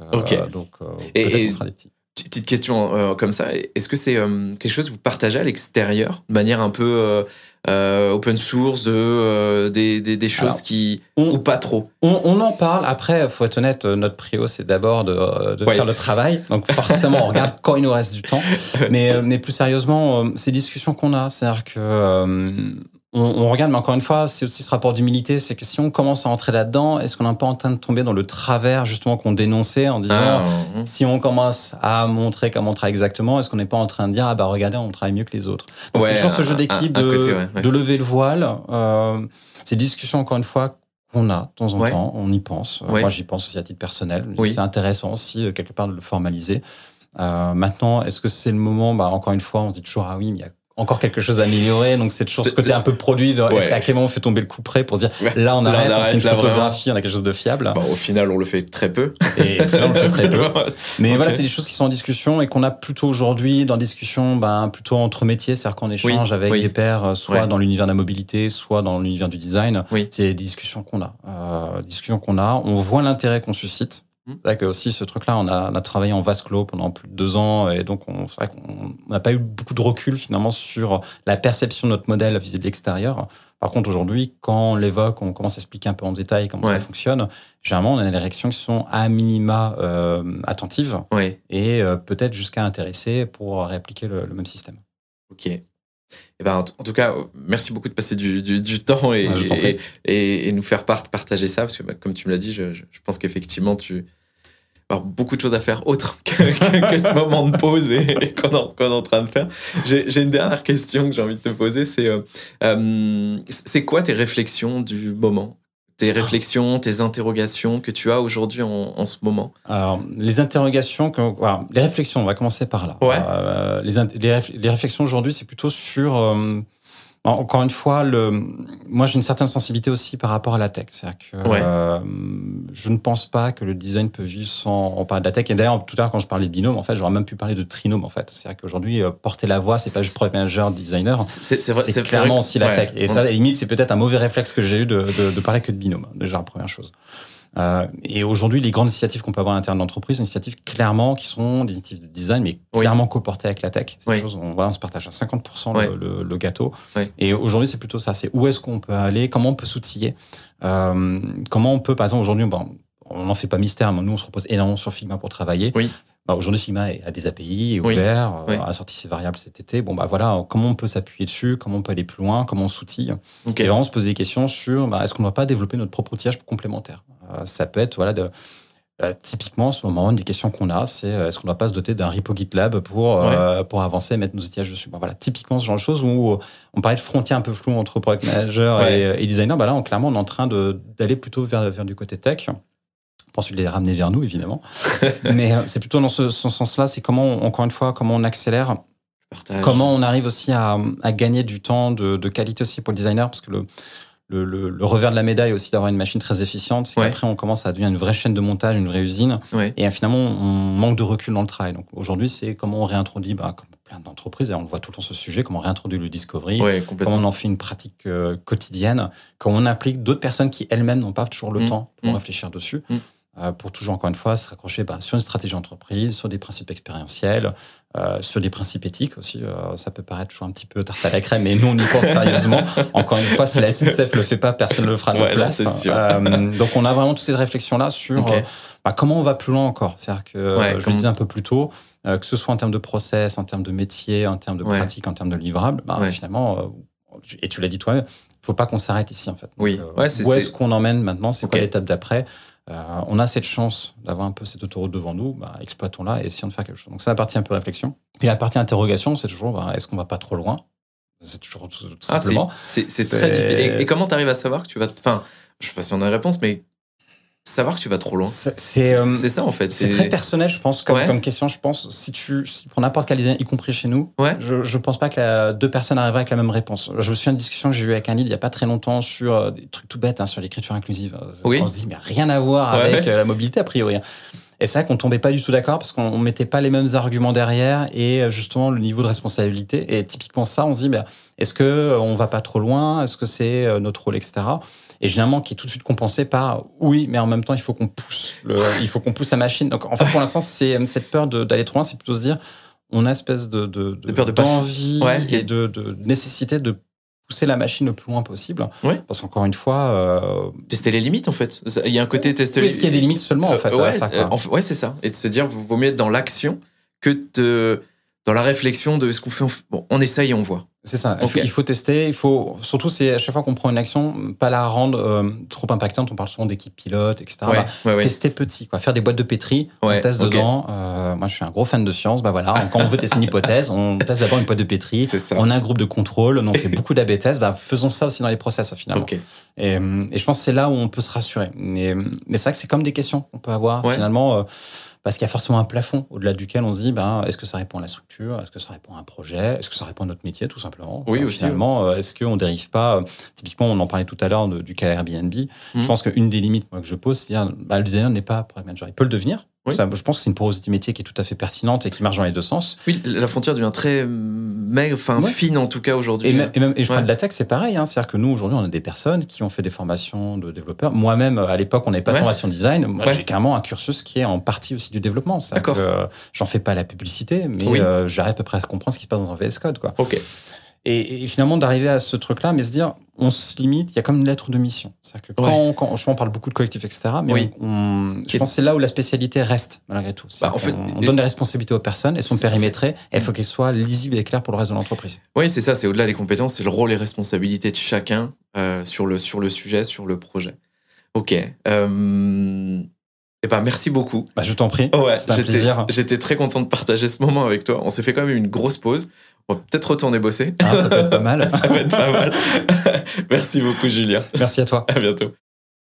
et, on fera des petits. Petite question comme ça, est-ce que c'est quelque chose que vous partagez à l'extérieur de manière un peu euh, open source, de, euh, des, des, des, choses qui. ou pas trop on, on, en parle. Après, faut être honnête, notre prio, c'est d'abord de, de faire le travail. [LAUGHS] Donc, forcément, on regarde quand il nous reste du temps. [LAUGHS] Mais, mais plus sérieusement, ces discussions qu'on a, c'est-à-dire que on, regarde, mais encore une fois, c'est aussi ce rapport d'humilité, c'est que si on commence à entrer là-dedans, est-ce qu'on n'est pas en train de tomber dans le travers justement qu'on dénonçait en disant, ah, si on commence à montrer comment on travaille exactement, est-ce qu'on n'est pas en train de dire, ah bah regardez, on travaille mieux que les autres? c'est toujours ce jeu d'équipe de, de, lever le voile. Euh, ces discussions, encore une fois, qu'on a de temps en temps, on y pense. Moi, j'y pense aussi à titre personnel. C'est intéressant aussi, euh, quelque part, de le formaliser. Euh, maintenant, est-ce que c'est le moment? Bah, Encore une fois, on se dit toujours, ah oui, mais il y a encore quelque chose à améliorer. Donc c'est toujours ce côté un peu produit. Est-ce qu'à quel moment on fait tomber le coup près pour dire là on arrête, on, fait une photographie, on a quelque chose de fiable. au final on le fait très peu. Et au final, on le fait très peu. [LAUGHS] Mais voilà, c'est des choses qui sont en discussion et qu'on a plutôt aujourd'hui dans discussion, ben, plutôt entre métiers, c'est-à-dire qu'on échange avec des pairs, euh, soit dans l'univers de la mobilité, soit dans l'univers du design. C'est des discussions qu'on a. Euh, discussions qu'on a. On voit l'intérêt qu'on suscite. Mmh. C'est vrai que aussi ce truc-là, on a, on a, travaillé en vase clos pendant plus de deux ans et donc on, c'est vrai qu'on n'a pas eu beaucoup de recul finalement sur la perception de notre modèle vis-à-vis de l'extérieur. Par contre, aujourd'hui, quand on l'évoque, on commence à expliquer un peu en détail comment ça fonctionne. Généralement, on a des réactions qui sont à minima euh, attentives et euh, peut-être jusqu'à intéresser pour réappliquer le, même système. Ok. Eh ben, en, tout cas, merci beaucoup de passer du, du, temps et, ah, et, et, nous faire part, partager ça, parce que bah, comme tu me l'as dit, je, je pense qu'effectivement, tu as beaucoup de choses à faire autre [LAUGHS] que, que, ce moment de pause et, qu'on est, en train de faire. J'ai une dernière question que j'ai envie de te poser, c'est euh, euh c'est quoi tes réflexions du moment? Tes réflexions, tes interrogations que tu as aujourd'hui en, ce moment Alors, les interrogations, que, les réflexions, on va commencer par là. Euh, les, les, réflexions aujourd'hui, c'est plutôt sur euh, encore une fois, le, moi j'ai une certaine sensibilité aussi par rapport à la tech. C'est-à-dire que euh, je ne pense pas que le design peut vivre sans on parle de la tech. Et d'ailleurs, tout à l'heure quand je parlais de binôme, en fait, j'aurais même pu parler de trinôme. En fait, c'est-à-dire qu'aujourd'hui, euh, porter la voix, c'est pas juste product manager, designer. C'est clairement aussi la tech. Et ça, à la limite, c'est peut-être un mauvais réflexe que j'ai eu de, de, de, parler que de binôme. Déjà, la première chose. Euh, et aujourd'hui, les grandes initiatives qu'on peut avoir à l'intérieur de l'entreprise, initiatives clairement qui sont des initiatives de design, mais clairement coportées avec la tech. C'est chose, on, voilà, on se partage à 50% le, le, gâteau. Et aujourd'hui, c'est plutôt ça. C'est où est-ce qu'on peut aller, comment on peut s'outiller, euh, comment on peut, par exemple, aujourd'hui, bon, on n'en fait pas mystère, mais nous, on se repose énormément sur Figma pour travailler. Oui. Bah, aujourd'hui, Figma a des API, est ouvert, euh, a sorti ses variables cet été. Bon, bah voilà, comment on peut s'appuyer dessus, comment on peut aller plus loin, comment on s'outille? Et vraiment se poser des questions sur bah, est-ce qu'on ne doit pas développer notre propre outillage complémentaire? Ça peut être, voilà, de, euh, typiquement, en ce moment, une des questions qu'on a, c'est est-ce qu'on ne doit pas se doter d'un repo GitLab pour, pour avancer, mettre nos outillages dessus? Bah, Voilà, typiquement ce genre de choses où on parlait de frontières un peu floues entre product manager et, et, designer. Bah là, on, clairement, on est en train d'aller plutôt vers, vers du côté tech. Ensuite les ramener vers nous, évidemment. [LAUGHS] Mais euh, c'est plutôt dans ce, sens-là, c'est comment, encore une fois, comment on accélère, comment on arrive aussi à, gagner du temps de, qualité aussi pour le designer, parce que le, le, revers de la médaille aussi d'avoir une machine très efficiente, c'est qu'après on commence à devenir une vraie chaîne de montage, une vraie usine, et finalement on manque de recul dans le travail. Donc aujourd'hui, c'est comment on réintroduit, bah, comme plein d'entreprises, et on le voit tout le temps ce sujet, comment on réintroduit le discovery, comment on en fait une pratique euh, quotidienne, comment on implique d'autres personnes qui elles-mêmes n'ont pas toujours le mmh. temps pour mmh. réfléchir dessus. Mmh. Euh, pour toujours, encore une fois, se raccrocher bah, sur une stratégie d'entreprise, sur des principes expérientiels, euh, sur des principes éthiques aussi. Euh, ça peut paraître toujours un petit peu tarte à la crème, mais nous, on y pense sérieusement. [LAUGHS] encore une fois, si la SNCF le fait pas, personne ne le fera à notre place. donc, on a vraiment toutes ces réflexions-là sur bah, comment on va plus loin encore. C'est-à-dire que, je le disais un peu plus tôt, que ce soit en termes de process, en termes de métier, en termes de pratique, en termes de livrables, bah, finalement, et tu l'as dit toi-même, il faut pas qu'on s'arrête ici, en fait. Oui. où est-ce qu'on emmène maintenant? C'est quoi l'étape d'après? Euh, on a cette chance d'avoir un peu cette autoroute devant nous, bah, exploitons-la et essayons de faire quelque chose. Donc, ça la partie un peu réflexion. Puis la partie interrogation, c'est toujours bah, est-ce qu'on va pas trop loin? C'est toujours tout, ah, simplement. C'est très difficile. Et, comment tu arrives à savoir que tu vas. Enfin, je sais pas si on a une réponse, mais savoir que tu vas trop loin. C'est euh, ça en fait. C'est très personnel, je pense, comme, question. Je pense, si tu si pour n'importe quel design, y compris chez nous, ouais. je ne pense pas que deux personnes arriveraient avec la même réponse. Je me souviens d'une discussion que j'ai eue avec un lead il n'y a pas très longtemps sur euh, des trucs tout bêtes, hein, sur l'écriture inclusive. Oui. On se dit, mais rien à voir avec euh, la mobilité a priori. Hein. Et c'est vrai qu'on tombait pas du tout d'accord parce qu'on mettait pas les mêmes arguments derrière et justement le niveau de responsabilité. Et typiquement ça, on se dit, mais est-ce que on va pas trop loin? Est-ce que c'est notre rôle, etc et généralement qui est tout de suite compensé par oui, mais en même temps il faut qu'on pousse, le, il faut qu'on pousse la machine. Donc en fait pour l'instant c'est euh, cette peur d'aller trop loin, c'est plutôt se dire on a espèce de, de, de, peur d'envie et de, de, nécessité de pousser la machine le plus loin possible. Parce qu'encore une fois. Euh, tester les limites, en fait. Il y a un côté tester les limites. Est-ce qu'il y a des limites seulement, en euh, fait, ouais, ça, ouais c'est ça. Et de se dire, vaut mieux être dans l'action que de, dans la réflexion de ce qu'on fait. Bon, on essaye et on voit. C'est ça. Il, faut, tester. Il faut surtout c'est à chaque fois qu'on prend une action, pas la rendre euh, trop impactante. On parle souvent d'équipe pilote, etc. Bah, tester petit, quoi. Faire des boîtes de pétri, on teste dedans. Euh, moi, je suis un gros fan de science. Bah voilà. Quand on veut tester une hypothèse, on teste d'abord une boîte de pétri. [LAUGHS] On a un groupe de contrôle. On fait beaucoup d'AB tests. Bah, faisons ça aussi dans les process finalement. Et, et, je pense que c'est là où on peut se rassurer. Mais, mais c'est vrai que c'est comme des questions qu'on peut avoir finalement. Euh, parce qu'il y a forcément un plafond au-delà duquel on se dit, ben, est-ce que ça répond à la structure? Est-ce que ça répond à un projet? Est-ce que ça répond à notre métier, tout simplement? Oui, aussi. Finalement, euh, est-ce qu'on dérive pas Typiquement, on en parlait tout à l'heure du cas Airbnb. Je mmh. pense qu'une des limites moi, que je pose, c'est dire, bah, le designer n'est pas product manager. Il peut le devenir, je pense que c'est une porosité métier qui est tout à fait pertinente et qui marche dans les deux sens. Oui, la frontière devient très maigre, enfin fine en tout cas aujourd'hui. Et, même, et, je parle de la tech, c'est pareil. Hein. C'est-à-dire que nous, aujourd'hui, on a des personnes qui ont fait des formations de développeurs. Moi-même, à l'époque, on n'avait pas de formation design. Moi, j'ai carrément un cursus qui est en partie aussi du développement. D'accord. Euh, j'en fais pas la publicité, mais euh, j'arrive à peu près à comprendre ce qui se passe dans un VS Code. Quoi. Ok. Et, finalement, d'arriver à ce truc-là, mais se dire, on se limite, il y a comme une lettre de mission. C'est-à-dire que quand, quand on, parle beaucoup de collectif, etc., mais on, je pense que c'est là où la spécialité reste, malgré tout. Bah, en fait, on, donne des responsabilités aux personnes, elles sont périmétrées, et il faut qu'elles soient lisibles et claires pour le reste de l'entreprise. Oui, c'est ça, c'est au-delà des compétences, c'est le rôle et responsabilités de chacun euh, sur, le, sur le sujet, sur le projet. Ok. Euh... Eh ben, merci beaucoup. Bah, je t'en prie. ouais, J'étais très content de partager ce moment avec toi. On s'est fait quand même une grosse pause. On va peut-être retourner bosser. Ah, ça peut être pas mal. [LAUGHS] ça peut être pas mal. [LAUGHS] Merci beaucoup, Julien. Merci à toi. À bientôt.